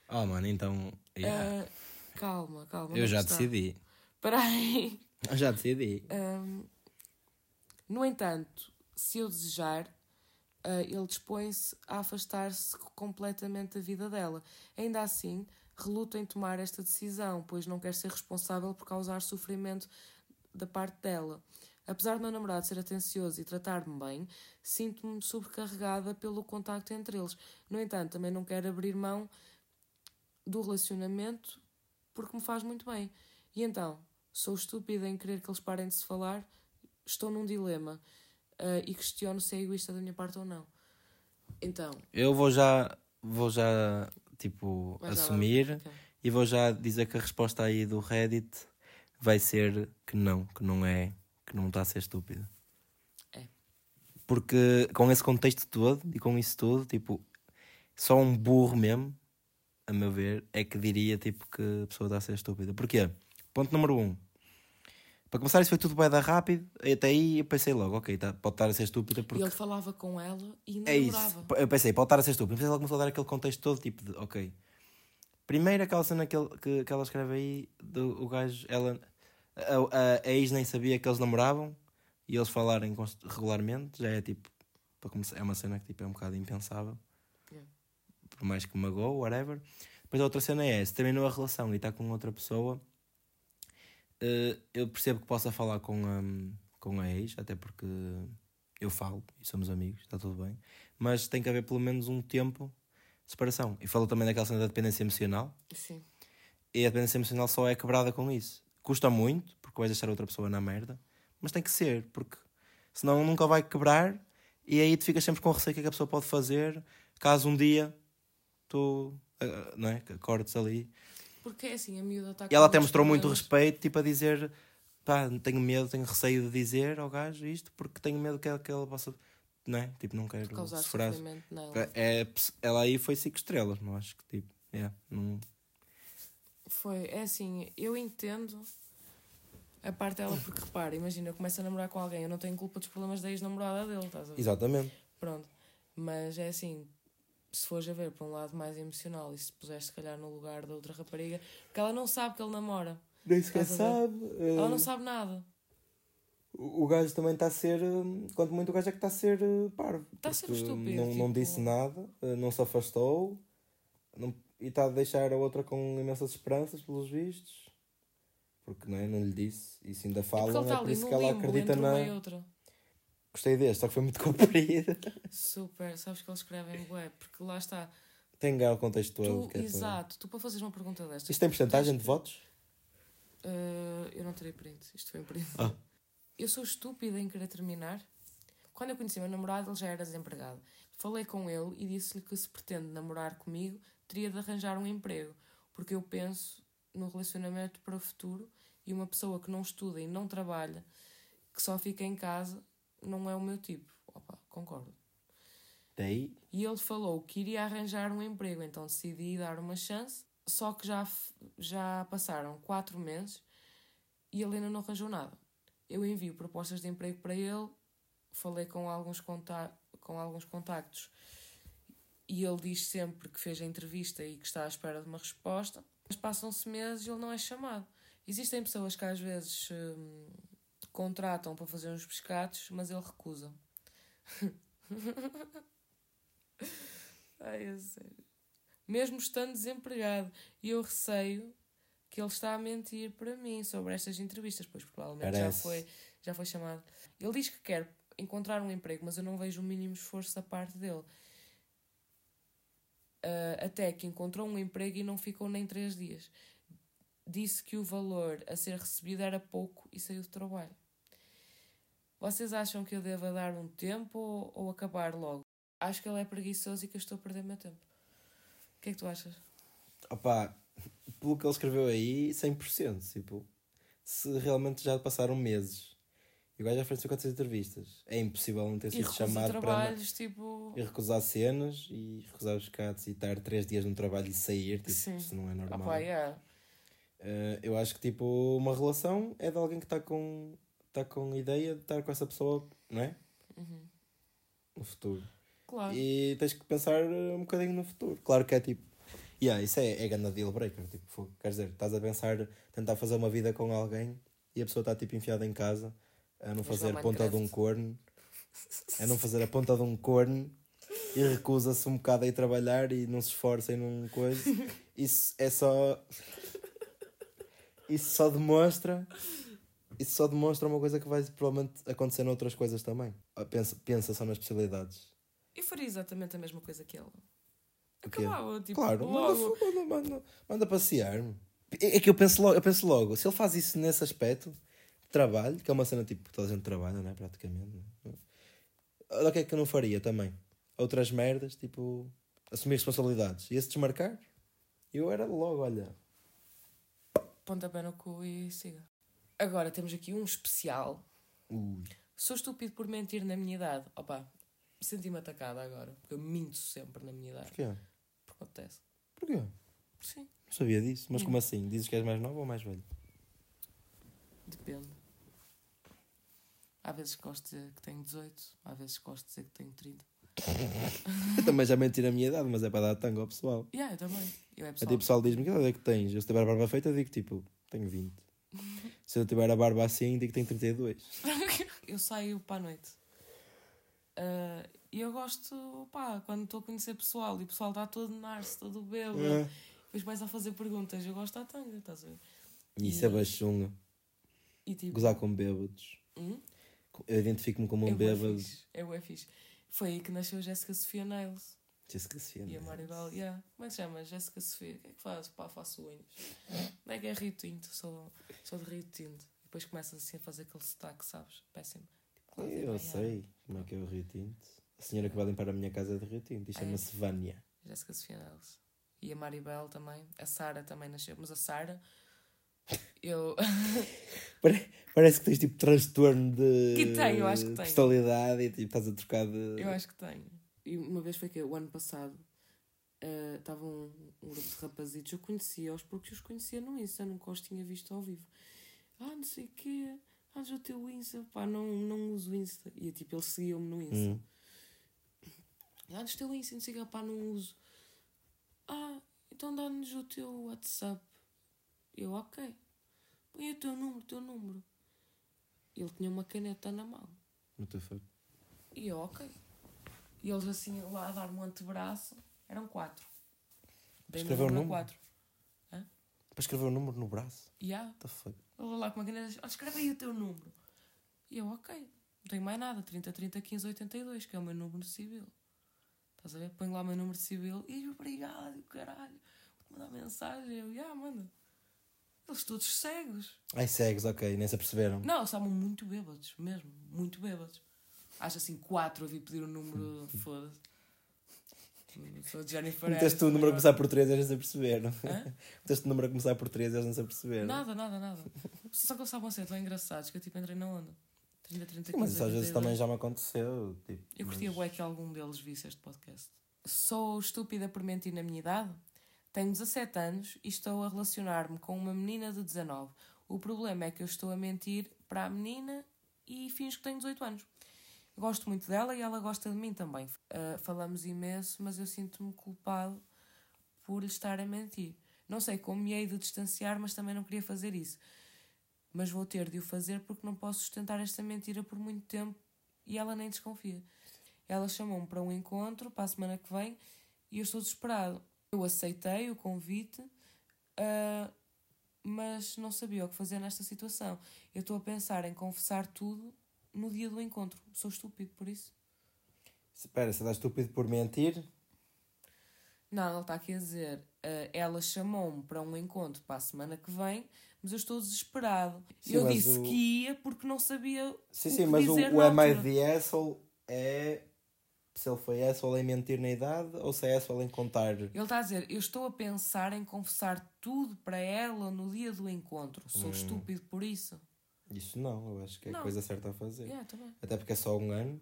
Oh, mano, então. yeah. Ah, calma, calma. Eu já está? decidi. Espera aí. Eu já decidi. Hum, no entanto, se eu desejar, ah, ele dispõe-se a afastar-se completamente da vida dela. Ainda assim, reluta em tomar esta decisão, pois não quer ser responsável por causar sofrimento da parte dela. Apesar do meu namorado ser atencioso e tratar-me bem, sinto-me sobrecarregada pelo contacto entre eles. No entanto, também não quero abrir mão do relacionamento porque me faz muito bem. E então, sou estúpida em querer que eles parem de se falar, estou num dilema ah, e questiono se é egoísta da minha parte ou não. Então, Eu vou já. Vou já, tipo, assumir ok. e vou já dizer que a resposta aí do Reddit vai ser que não, que não é. Que não está a ser estúpida. É. Porque com esse contexto todo e com isso tudo, tipo, só um burro mesmo, a meu ver, é que diria tipo que a pessoa está a ser estúpida. Porquê? Ponto número um. Para começar, isso foi tudo bem da rápido, e até aí eu pensei logo, ok, tá, pode estar a ser estúpida e porque ele falava com ela e é isso. namorava. Eu pensei, pode estar a ser estúpido. Depois ela começou a dar aquele contexto todo, tipo de, ok. Primeiro aquela cena que, ele, que, que ela escreve aí, do, o gajo, ela, a, a, a ex nem sabia que eles namoravam e eles falarem regularmente, já é tipo, para começar, é uma cena que tipo, é um bocado impensável. Por mais que magoou, whatever. Depois a outra cena é, se terminou a relação e está com outra pessoa, eh, eu percebo que possa falar com a, com a ex, até porque eu falo e somos amigos, está tudo bem, mas tem que haver pelo menos um tempo de separação. E falo também daquela cena da dependência emocional, Sim. e a dependência emocional só é quebrada com isso. Custa muito, porque vais deixar outra pessoa na merda, mas tem que ser, porque senão nunca vai quebrar e aí tu ficas sempre com receio é que a pessoa pode fazer caso um dia tu ah, não é, que acordes ali. Porque é assim, a miúda está E ela até mostrou muito respeito, tipo a dizer pá, tenho medo, tenho receio de dizer ao gajo isto porque tenho medo que ela, que ela possa, não é? Tipo, não quero Causar sofrer. nela. É, ela aí foi 5 estrelas, não acho que tipo, yeah, não, Foi, é assim, eu entendo a parte dela, porque repara, imagina, eu começo a namorar com alguém, eu não tenho culpa dos problemas da ex-namorada dele, estás a ver? exatamente. Pronto. Mas é assim, se fores a ver para um lado mais emocional e se puseres, se calhar, no lugar da outra rapariga, porque ela não sabe que ele namora. Nem sequer sabe. Ela eh, não sabe nada. O o gajo também está a ser. eh, Quanto muito o gajo é que está a ser eh, parvo. Está a ser estúpido, Não, não tipo- disse nada, não se afastou não- e está a deixar a outra com imensas esperanças, pelos vistos. Porque não, é? não lhe disse. E se ainda ele é está por isso que ela acredita na. Gostei deste, só que foi muito [LAUGHS] comprido. Super, sabes que eles escrevem bué, porque lá está. Tem que ganhar o contexto todo. Tu, é exato, tu para fazeres uma pergunta destas. Isto tem porcentagem de votos? Uh, eu não terei print, isto foi um print. Ah. Eu sou estúpida em querer terminar. Quando eu conheci o meu namorado, ele já era desempregado. Falei com ele e disse-lhe que se pretende namorar comigo, teria de arranjar um emprego. Porque eu penso no relacionamento para o futuro e uma pessoa que não estuda e não trabalha, que só fica em casa, não é o meu tipo. Opa, concordo. Daí. E ele falou que iria arranjar um emprego, então decidi dar uma chance. Só que já, já passaram quatro meses e ele ainda não arranjou nada. Eu envio propostas de emprego para ele, falei com alguns, conta com alguns contactos e ele diz sempre que fez a entrevista e que está à espera de uma resposta. Mas passam-se meses e ele não é chamado. Existem pessoas que às vezes hum, contratam para fazer uns pescados, mas ele recusa. Ai, a sério. Mesmo estando desempregado. E eu receio que ele está a mentir para mim sobre estas entrevistas, pois provavelmente já foi, já foi chamado. Ele diz que quer encontrar um emprego, mas eu não vejo o mínimo esforço da parte dele. Ah, até que encontrou um emprego e não ficou nem três dias. Disse que o valor a ser recebido era pouco e saiu do trabalho. Vocês acham que eu devo dar um tempo ou, ou acabar logo? Acho que ele é preguiçoso e que eu estou a perder o meu tempo. O que é que tu achas? Opá, pelo que ele escreveu aí, 100%. Tipo, se realmente já passaram meses e o gajo já ofereceu quantas entrevistas, é impossível não ter sido chamado para. tipo... E recusar cenas e recusar os catos e estar três dias no trabalho e sair, tipo, Sim. isso não é normal. pá, yeah. Eh, eu acho que tipo, uma relação é de alguém que está com, tá com ideia de estar com essa pessoa, não é? Uhum. No futuro. Claro. E tens que pensar eh, um bocadinho no futuro. Claro que é tipo. Yeah, isso é, é grande deal breaker. Tipo, quer dizer, estás a pensar, tentar fazer uma vida com alguém e a pessoa está tipo enfiada em casa a não jogar fazer a ponta de um corno, [LAUGHS] a não fazer a ponta de um corno e recusa-se um bocado a ir trabalhar e não se esforça e não coisa. [LAUGHS] Isso é só. Isso só demonstra. Isso só demonstra uma coisa que vai provavelmente acontecer noutras coisas também. Ah, Pensa, pensa só nas possibilidades. Eu faria exatamente a mesma coisa que quê? Acabava, tipo, claro, logo. manda, manda, manda, passear-me. É é que eu penso, logo, eu penso logo, se ele faz isso nesse aspecto trabalho, que é uma cena tipo que toda a gente trabalha, não é? Praticamente. Não é? Olha o que é que eu não faria também. Outras merdas, tipo, assumir responsabilidades. Ia-se desmarcar? Eu era logo, olha. Pontapé no cu e siga. Agora temos aqui um especial. Ui. Sou estúpido por mentir na minha idade. Opa, senti-me atacada agora. Porque eu minto sempre na minha idade. Porquê? Porque acontece. Porquê? Sim, Não sabia disso. Mas como assim? Dizes que és mais novo ou mais velho? depende. Há vezes que gosto de dizer que tenho 18, há vezes que gosto de dizer que tenho 30. [LAUGHS] Eu também já menti na minha idade, mas é para dar tango ao pessoal. Yeah, eu também. Eu é É pessoal. tipo, o pessoal diz-me que idade é que tens? Eu se tiver a barba feita, digo tipo, tenho 20. Se eu tiver a barba assim, digo que tenho 32. [LAUGHS] eu saio para a noite. Ah, E eu gosto, pá, quando estou a conhecer pessoal e o pessoal está todo narce, todo bêbado, É. depois começa a fazer perguntas. Eu gosto da tanga, estás a ver? E isso é bachunga. E tipo, Gozar com bêbados. hum? Eu identifico-me como um é bêbado. É bué fixe. Foi aí que nasceu Jéssica Sofia Nails. Jessica Sofia, E a é? Maribel, yeah. como é que se chama? Jéssica Sofia. O que é que faz? Pá, faço unhas. Não é que é Rio Tinto, sou, sou de Rio Tinto. E depois começas assim a fazer aquele sotaque, sabes? Péssimo. Tipo, Eu Baiano. sei como é que é o Rio Tinto. A senhora que vai limpar a minha casa é de Rio Tinto e Ah, é? chama-se Vânia. Jéssica Sofia Nails. E a Maribel também. A Sara também nasceu. Mas a Sara, eu. [LAUGHS] Pare- Parece que tens tipo transtorno de Que tenho, eu acho que tenho. personalidade e tipo, estás a trocar de. Eu acho que tenho. E uma vez foi que o ano passado eh, estava um, um grupo de rapazitos, eu conhecia-os porque os conhecia no Insta, nunca os tinha visto ao vivo. Ah, não sei o quê, ah, já o teu Insta, pá, não, não uso Insta. E tipo, eles seguiam-me no Insta. Hum. Ah, no teu Insta, não sei o quê, pá, não uso. Ah, então dá-nos o teu WhatsApp. Eu, ok. Põe o teu número, o teu número. Ele tinha uma caneta na mão. What the fuck? E eu, ok. E eles assim lá a dar-me um antebraço. Eram quatro. Dei-me Escreveu o número quatro. Hã? Para escrever o número no braço. Há. What the fuck? Ele lá com uma caneta. "Ah, escreve aí o teu número. E eu, ok. Não tenho mais nada. 30, 30, 15, 82, que é o meu número civil. Estás a ver? Ponho lá o meu número civil. E obrigado, caralho. Vou-te mandar mensagem. Eu, já, manda. Eles todos cegos. Ai, cegues, ok, nem se aperceberam. Não, eles estavam muito bêbados, mesmo, muito bêbados. Acho assim, quatro vir pedir o número, foda-se. Sou Jennifer Meteste o número a começar por 3 e eles não se aperceberam. Meteste o número a começar por 3 e eles não se aperceberam. Nada, nada, nada. Só que eles estavam a ser tão engraçados que eu tipo entrei na onda. 30, 30, Sim, mas 15, isso às vezes 82. também já me aconteceu. Tipo, Eu curtia mas- bué que algum deles visse este podcast. Sou estúpida por mentir na minha idade? Tenho 17 anos e estou a relacionar-me com uma menina de 19. O problema é que eu estou a mentir para a menina e finjo que tenho 18 anos. Gosto muito dela e ela gosta de mim também. Ah, falamos imenso, mas eu sinto-me culpado por lhe estar a mentir. Não sei como me hei de distanciar, mas também não queria fazer isso. Mas vou ter de o fazer porque não posso sustentar esta mentira por muito tempo e ela nem desconfia. Ela chamou-me para um encontro para a semana que vem e eu estou desesperado. Eu aceitei o convite, ah, mas não sabia o que fazer nesta situação. Eu estou a pensar em confessar tudo no dia do encontro. Sou estúpido por isso. Espera, está estúpido por mentir? Não, ele está aqui a dizer. ah, ela chamou-me para um encontro para a semana que vem, mas eu estou desesperado. Sim, eu disse o- que ia porque não sabia. Sim, o sim, que mas o, dizer o na Am I altura. the asshole é se ele foi asshole em mentir na idade ou se é asshole em contar. Ele está a dizer: Eu estou a pensar em confessar tudo para ela no dia do encontro. Sou Hum. estúpido por isso. Isso não, eu acho que é a Não. coisa certa a fazer. Yeah, também. Até porque é só um ano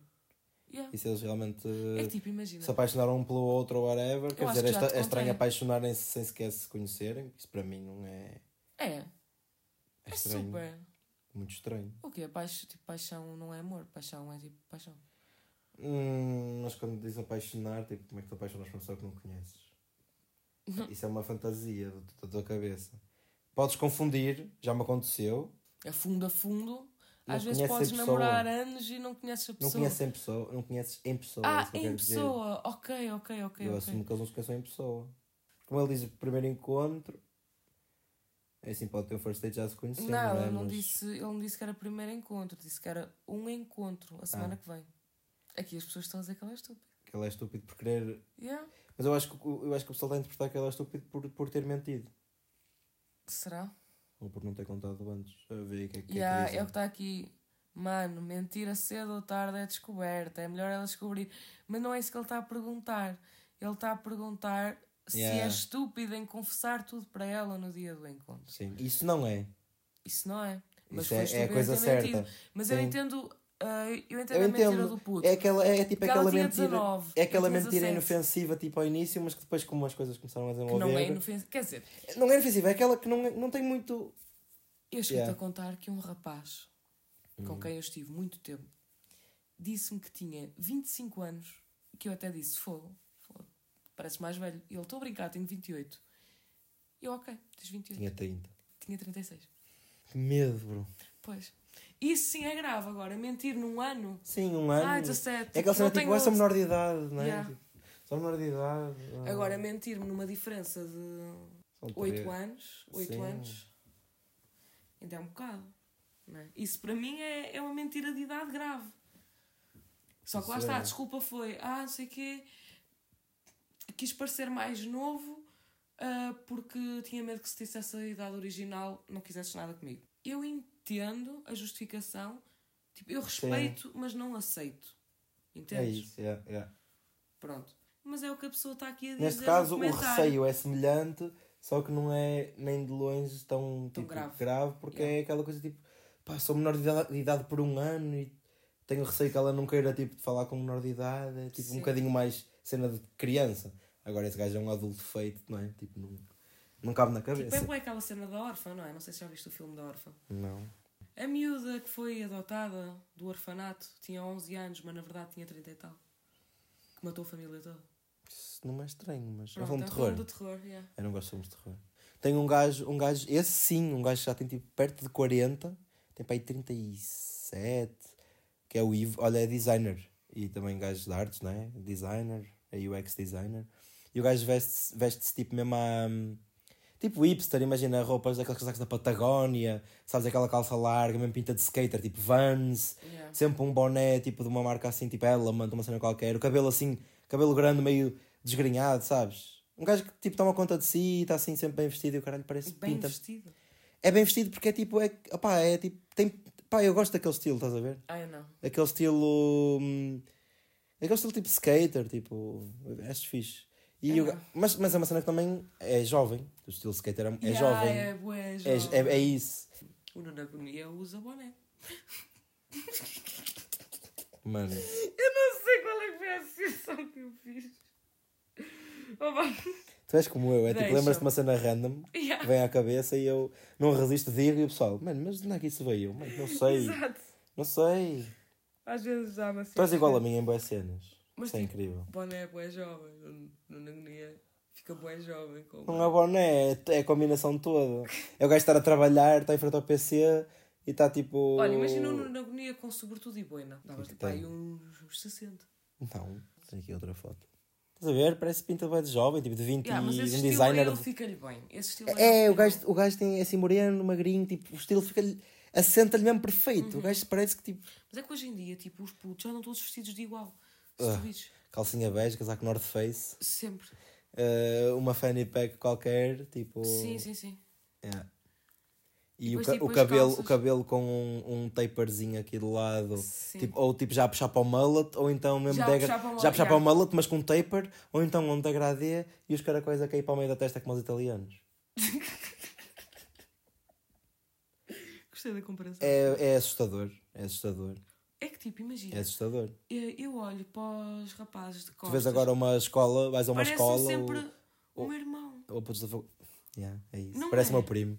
Yeah. e se eles realmente É que tipo, imagina. se apaixonaram um pelo outro ou whatever, quer acho dizer, que é, já esta- te é estranho apaixonarem-se sem sequer se conhecerem. Isso para mim não é. É, É é estranho. super. Muito estranho. O quê? Paix... Tipo, paixão não é amor, paixão é tipo paixão. Hum, mas quando diz apaixonar, tipo, como é que tu apaixonas por uma pessoa que não conheces? [LAUGHS] Isso é uma fantasia do- da tua cabeça. Podes confundir, já me aconteceu. A fundo a fundo. Não Às vezes podes pessoa. namorar anos e não conheces a Não pessoa. conheces em pessoa, não conheces em pessoa. é ah, eu em quero dizer. pessoa. Ok, ok, ok. Eu ok. assumo que eles não se conhecem em pessoa. Como ele diz, o primeiro encontro. É assim, pode ter um first date já se conhecendo. Não, é? ele não, Mas- disse, ele não disse que era primeiro encontro, disse que era um encontro a semana Ah. que vem. Aqui as pessoas estão a dizer que ela é estúpida. Que ele é estúpido por querer. Yeah. Mas eu acho que, o- eu acho que o pessoal está a interpretar que ele é estúpido por, por ter mentido. Será? Ou por não ter contado antes. A ver o que é que, Yeah, é que é o que está aqui. Mano, mentira cedo ou tarde é descoberta. É melhor ela descobrir. Mas não é isso que ele está a perguntar. Ele está a perguntar se Yeah. é estúpido em confessar tudo para ela no dia do encontro. Sim. Isso não é. Isso não é. Mas Isso foi é- é a coisa certa. Mas eu Sim. entendo. Ah, eu entendo Eu a mentira entendo. do puto. É, aquela, é tipo Porque ela aquela mentira. 19, é aquela mentira 17. inofensiva, tipo ao início, mas que depois, como as coisas começaram a que desenvolver. não é inofensivo. Quer dizer, Não é inofensiva, é aquela que não, não tem muito. eu cheguei-te Yeah. a contar que um rapaz com quem eu estive muito tempo disse-me que tinha 25 anos, que eu até disse: Fogo, pareces mais velho. E ele: Estou a brincar, tenho 28. E eu, ok, tens 28. Tinha 30. Tinha 36. Que medo, bro. Pois. Isso sim é grave agora, mentir num ano. Sim, um ano. Ah, 17. É aquela cena tipo, outro. menor de idade, não é? Yeah. Tipo, sou menor de idade. ah, Agora, mentir-me numa diferença de são 8 três. anos, 8 Sim. anos, ainda é um bocado. É? Isso para mim é, é uma mentira de idade grave. Só que lá está, é. a desculpa foi, ah, não sei o quê, quis parecer mais novo ah, porque tinha medo que se dissesse a idade original não quisesses nada comigo. Eu entendo a justificação, tipo, eu respeito, mas não aceito. Entendes? É isso, é, é. Pronto. Mas é o que a pessoa está aqui a dizer. Neste caso, o receio é semelhante, só que não é nem de longe tão, Tão tipo, grave. grave. porque Yeah. é aquela coisa tipo, pá, sou menor de idade, de idade por um ano e tenho receio que ela não queira tipo, de falar com menor de idade, é tipo Sim. um bocadinho mais cena de criança. Agora esse gajo é um adulto feito, não é? Tipo, não, não cabe na Tipo, cabeça. é bué aquela cena da órfã, não é? Não sei se já viste o filme da órfã. Não. A miúda que foi adotada do orfanato tinha 11 anos, mas na verdade tinha 30 e tal. Que matou a família toda. Isso não é estranho, mas é um Pronto, filme de um terror. filme de terror, yeah. Eu não gosto de filmes de terror. Tem um gajo, um gajo, esse sim, um gajo que já tem tipo perto de 40, tem para aí 37, que é o Ivo, olha, é designer e também gajo de artes, não é? Designer, é UX designer. E o gajo veste-se veste tipo mesmo a. Tipo hipster, imagina roupas daqueles casacos da Patagónia, sabes, aquela calça larga, mesmo pinta de skater, tipo Vans, Yeah. sempre um boné tipo de uma marca assim, tipo Element, uma cena qualquer, o cabelo assim, cabelo grande, meio desgrenhado, sabes? Um gajo que tipo toma conta de si e está assim sempre bem vestido e o caralho parece Bem pinta. vestido. É bem vestido porque é tipo, é, opá, é tipo, tem, pá, eu gosto daquele estilo, estás a ver? Ah, eu não. Aquele estilo. hum, aquele estilo tipo skater, tipo. Acho fixe. E É o mas, mas é uma cena que também é jovem. O estilo skater é, é Yeah, jovem. É, bué É, jovem. é, é isso. O Nuno Agonia usa boné. Mano. Eu não sei qual é que foi a associação que eu fiz. Oh. Tu és como eu, é tipo, lembras-te de uma cena random Yeah. que vem à cabeça e eu não resisto, digo e o pessoal, mano, mas de onde é que isso veio? Mano, não sei. [LAUGHS] Exato. Não sei. Às vezes há uma Tu és igual a mim em boas cenas. Mas Isso é tipo, incrível. Boné é bué jovem. No Nuno Agonia fica bué jovem. Com... Não é boné, é, é a combinação toda. É o gajo estar a trabalhar, está em frente ao PC e está tipo. Olha, imagina o Nuno Agonia com sobretudo e boina. Davas tipo aí uns, uns 60. Não, tem aqui outra foto. Estás a ver? Parece pinta bem de jovem, tipo de 20 Yeah, mas e esse um estilo designer. ele fica-lhe bem. Esse estilo É, ele o gajo, o gajo tem assim moreno, magrinho, tipo, o estilo fica-lhe. assenta-lhe mesmo perfeito. Uhum. O gajo parece que tipo. Mas é que hoje em dia, tipo, os putos já andam todos vestidos de igual. Ah. Calcinha bege, casaco North Face, Sempre. eh, uma fanny pack qualquer, tipo. Sim, sim, sim. É. E, E o, ca- tipo, o cabelo, calças. o cabelo com um, um taperzinho aqui do lado, Sim. tipo, ou tipo já a puxar para o mullet, ou então mesmo Já degra- puxar para o mullet, já puxar para o yeah. mullet, mas com taper, ou então um degradê e os caracóis a cair para o meio da testa como os italianos. [LAUGHS] Gostei da comparação. É, é assustador, é assustador, É que tipo, imagina, é assustador. eu, eu olho para os rapazes de costas. Tu vês agora uma escola, vais a uma escola, sempre ou- o meu irmão. ou, putos da Yeah, é isso. Não Parece é? meu primo.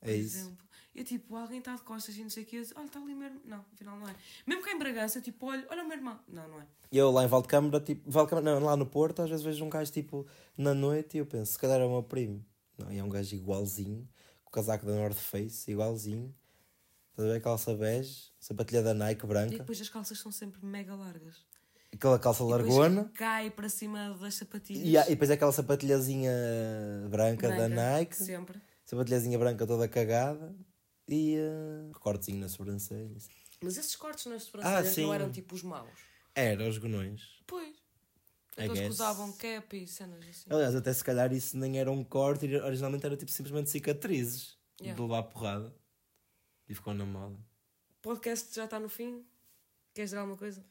Por É isso. exemplo. Eu tipo, alguém está de costas e não sei o quê. eu digo, Olha, está ali o meu irmão. Não, afinal não é. Mesmo cá em Bragança, tipo, olho, olha o meu irmão. Não, não é. E eu lá em Valdecâmara, tipo, Valdecâmara, não, lá no Porto, às vezes vejo um gajo tipo na noite e eu penso, se calhar é o meu primo. Não, e é um gajo igualzinho, com o casaco da North Face, igualzinho. Estás a ver? Calça bege, sapatilha da Nike E branca, depois as calças são sempre mega largas. aquela calça E largona. Cai para cima das sapatilhas. E, há- e depois é aquela sapatilhazinha branca, da Branca, Nike, Sempre. sapatilhazinha branca toda cagada e uh, cortezinho na sobrancelha. Mas esses cortes nas sobrancelhas Ah, sim. não eram tipo os maus. Era os gonões. Pois. I Aqueles que guess. usavam cap e cenas assim. Aliás, até se calhar isso nem era um corte, originalmente era tipo simplesmente cicatrizes Yeah. de levar porrada. E ficou na moda. O podcast já está no fim. Queres dizer alguma coisa?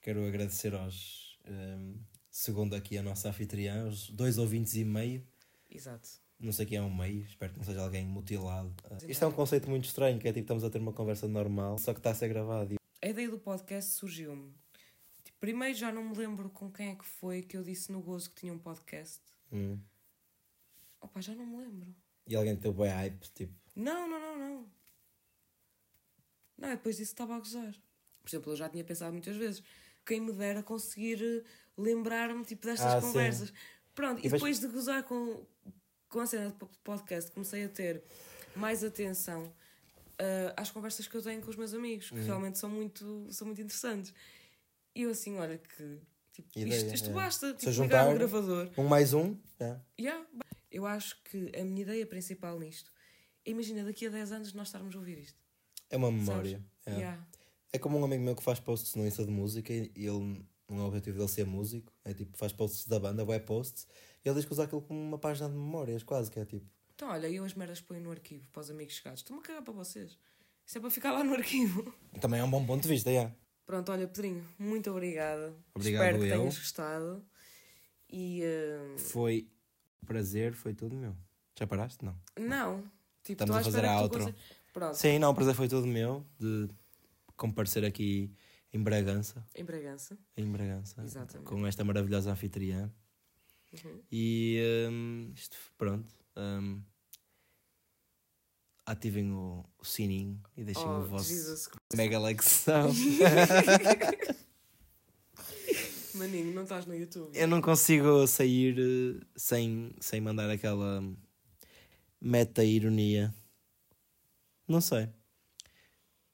Quero agradecer aos, ehm, segundo aqui a nossa anfitriã, os dois ouvintes e meio. Exato. Não sei quem é um meio, espero que não seja alguém mutilado. Ah, isto é um conceito muito estranho, que é tipo, estamos a ter uma conversa normal, só que está a ser gravado. E- A ideia do podcast surgiu-me. Tipo, primeiro já não me lembro com quem é que foi que eu disse no gozo que tinha um podcast. Hum. Opa, já não me lembro. E alguém teve bem hype, tipo, Não, não, não, não. Não, depois disso estava a gozar. Por exemplo, eu já tinha pensado muitas vezes. Quem me dera conseguir eh, lembrar-me tipo, destas Ah, sim. conversas. Pronto, e, E depois de gozar com, com a cena de po- podcast, comecei a ter mais atenção eh, às conversas que eu tenho com os meus amigos, Uhum. que realmente são muito, são muito interessantes. E eu assim, olha que tipo, Ideia, isto, isto é. basta, Se tipo, eu ligar o gravador um mais um, é. Yeah. Eu acho que a minha ideia principal nisto Imagina, daqui a 10 anos nós estarmos a ouvir isto. É uma memória. É. Yeah. É como um amigo meu que faz posts no Insta de música e ele não é o objetivo dele ser músico, é tipo, faz posts da banda, web posts, e ele diz que usa aquilo como uma página de memórias, quase, que é tipo. Então, olha, eu as merdas ponho no arquivo para os amigos chegados. Estou-me a cagar para vocês. Isso é para ficar lá no arquivo. [LAUGHS] Também é um bom ponto de vista, é. Pronto, olha, Pedrinho, muito obrigada. Obrigado, Espero que eu. tenhas gostado. E. eh, Foi prazer, foi tudo meu. Já paraste? Não. não. Tipo, Estamos a fazer a outro. consiga- Pronto, Sim, não, o prazer foi todo meu de comparecer aqui em Bragança. em Bragança. Em Bragança. Exatamente. Com esta maravilhosa anfitriã. Uhum. E hum, isto, pronto. hum, ativem o, o sininho e deixem Oh, o vosso Jesus mega lexão. [LAUGHS] [LAUGHS] Maninho, não estás no YouTube. Eu não consigo sair eh, sem, sem mandar aquela meta-ironia. Não sei.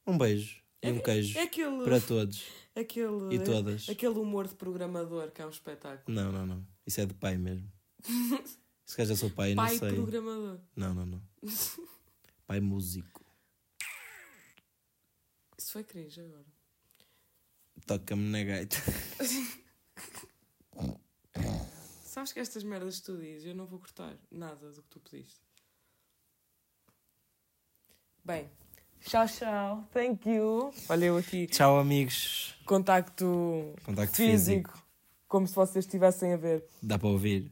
Um beijo e um queijo É aquele. para todos. [LAUGHS] aquele e todas. Aquele humor de programador que é um espetáculo. Não, não, não. Isso é de pai mesmo. Se calhar já sou pai, Pai não sei. programador. Não, não, não. [LAUGHS] Pai músico. Isso foi cringe agora. Toca-me na gaita. [LAUGHS] Sabes que estas merdas que tu dizes, eu não vou cortar nada do que tu pediste. Bem, tchau, tchau. Thank you. Olha eu aqui, Tchau, amigos. contacto, Contacto físico, como se vocês estivessem a ver. Dá para ouvir.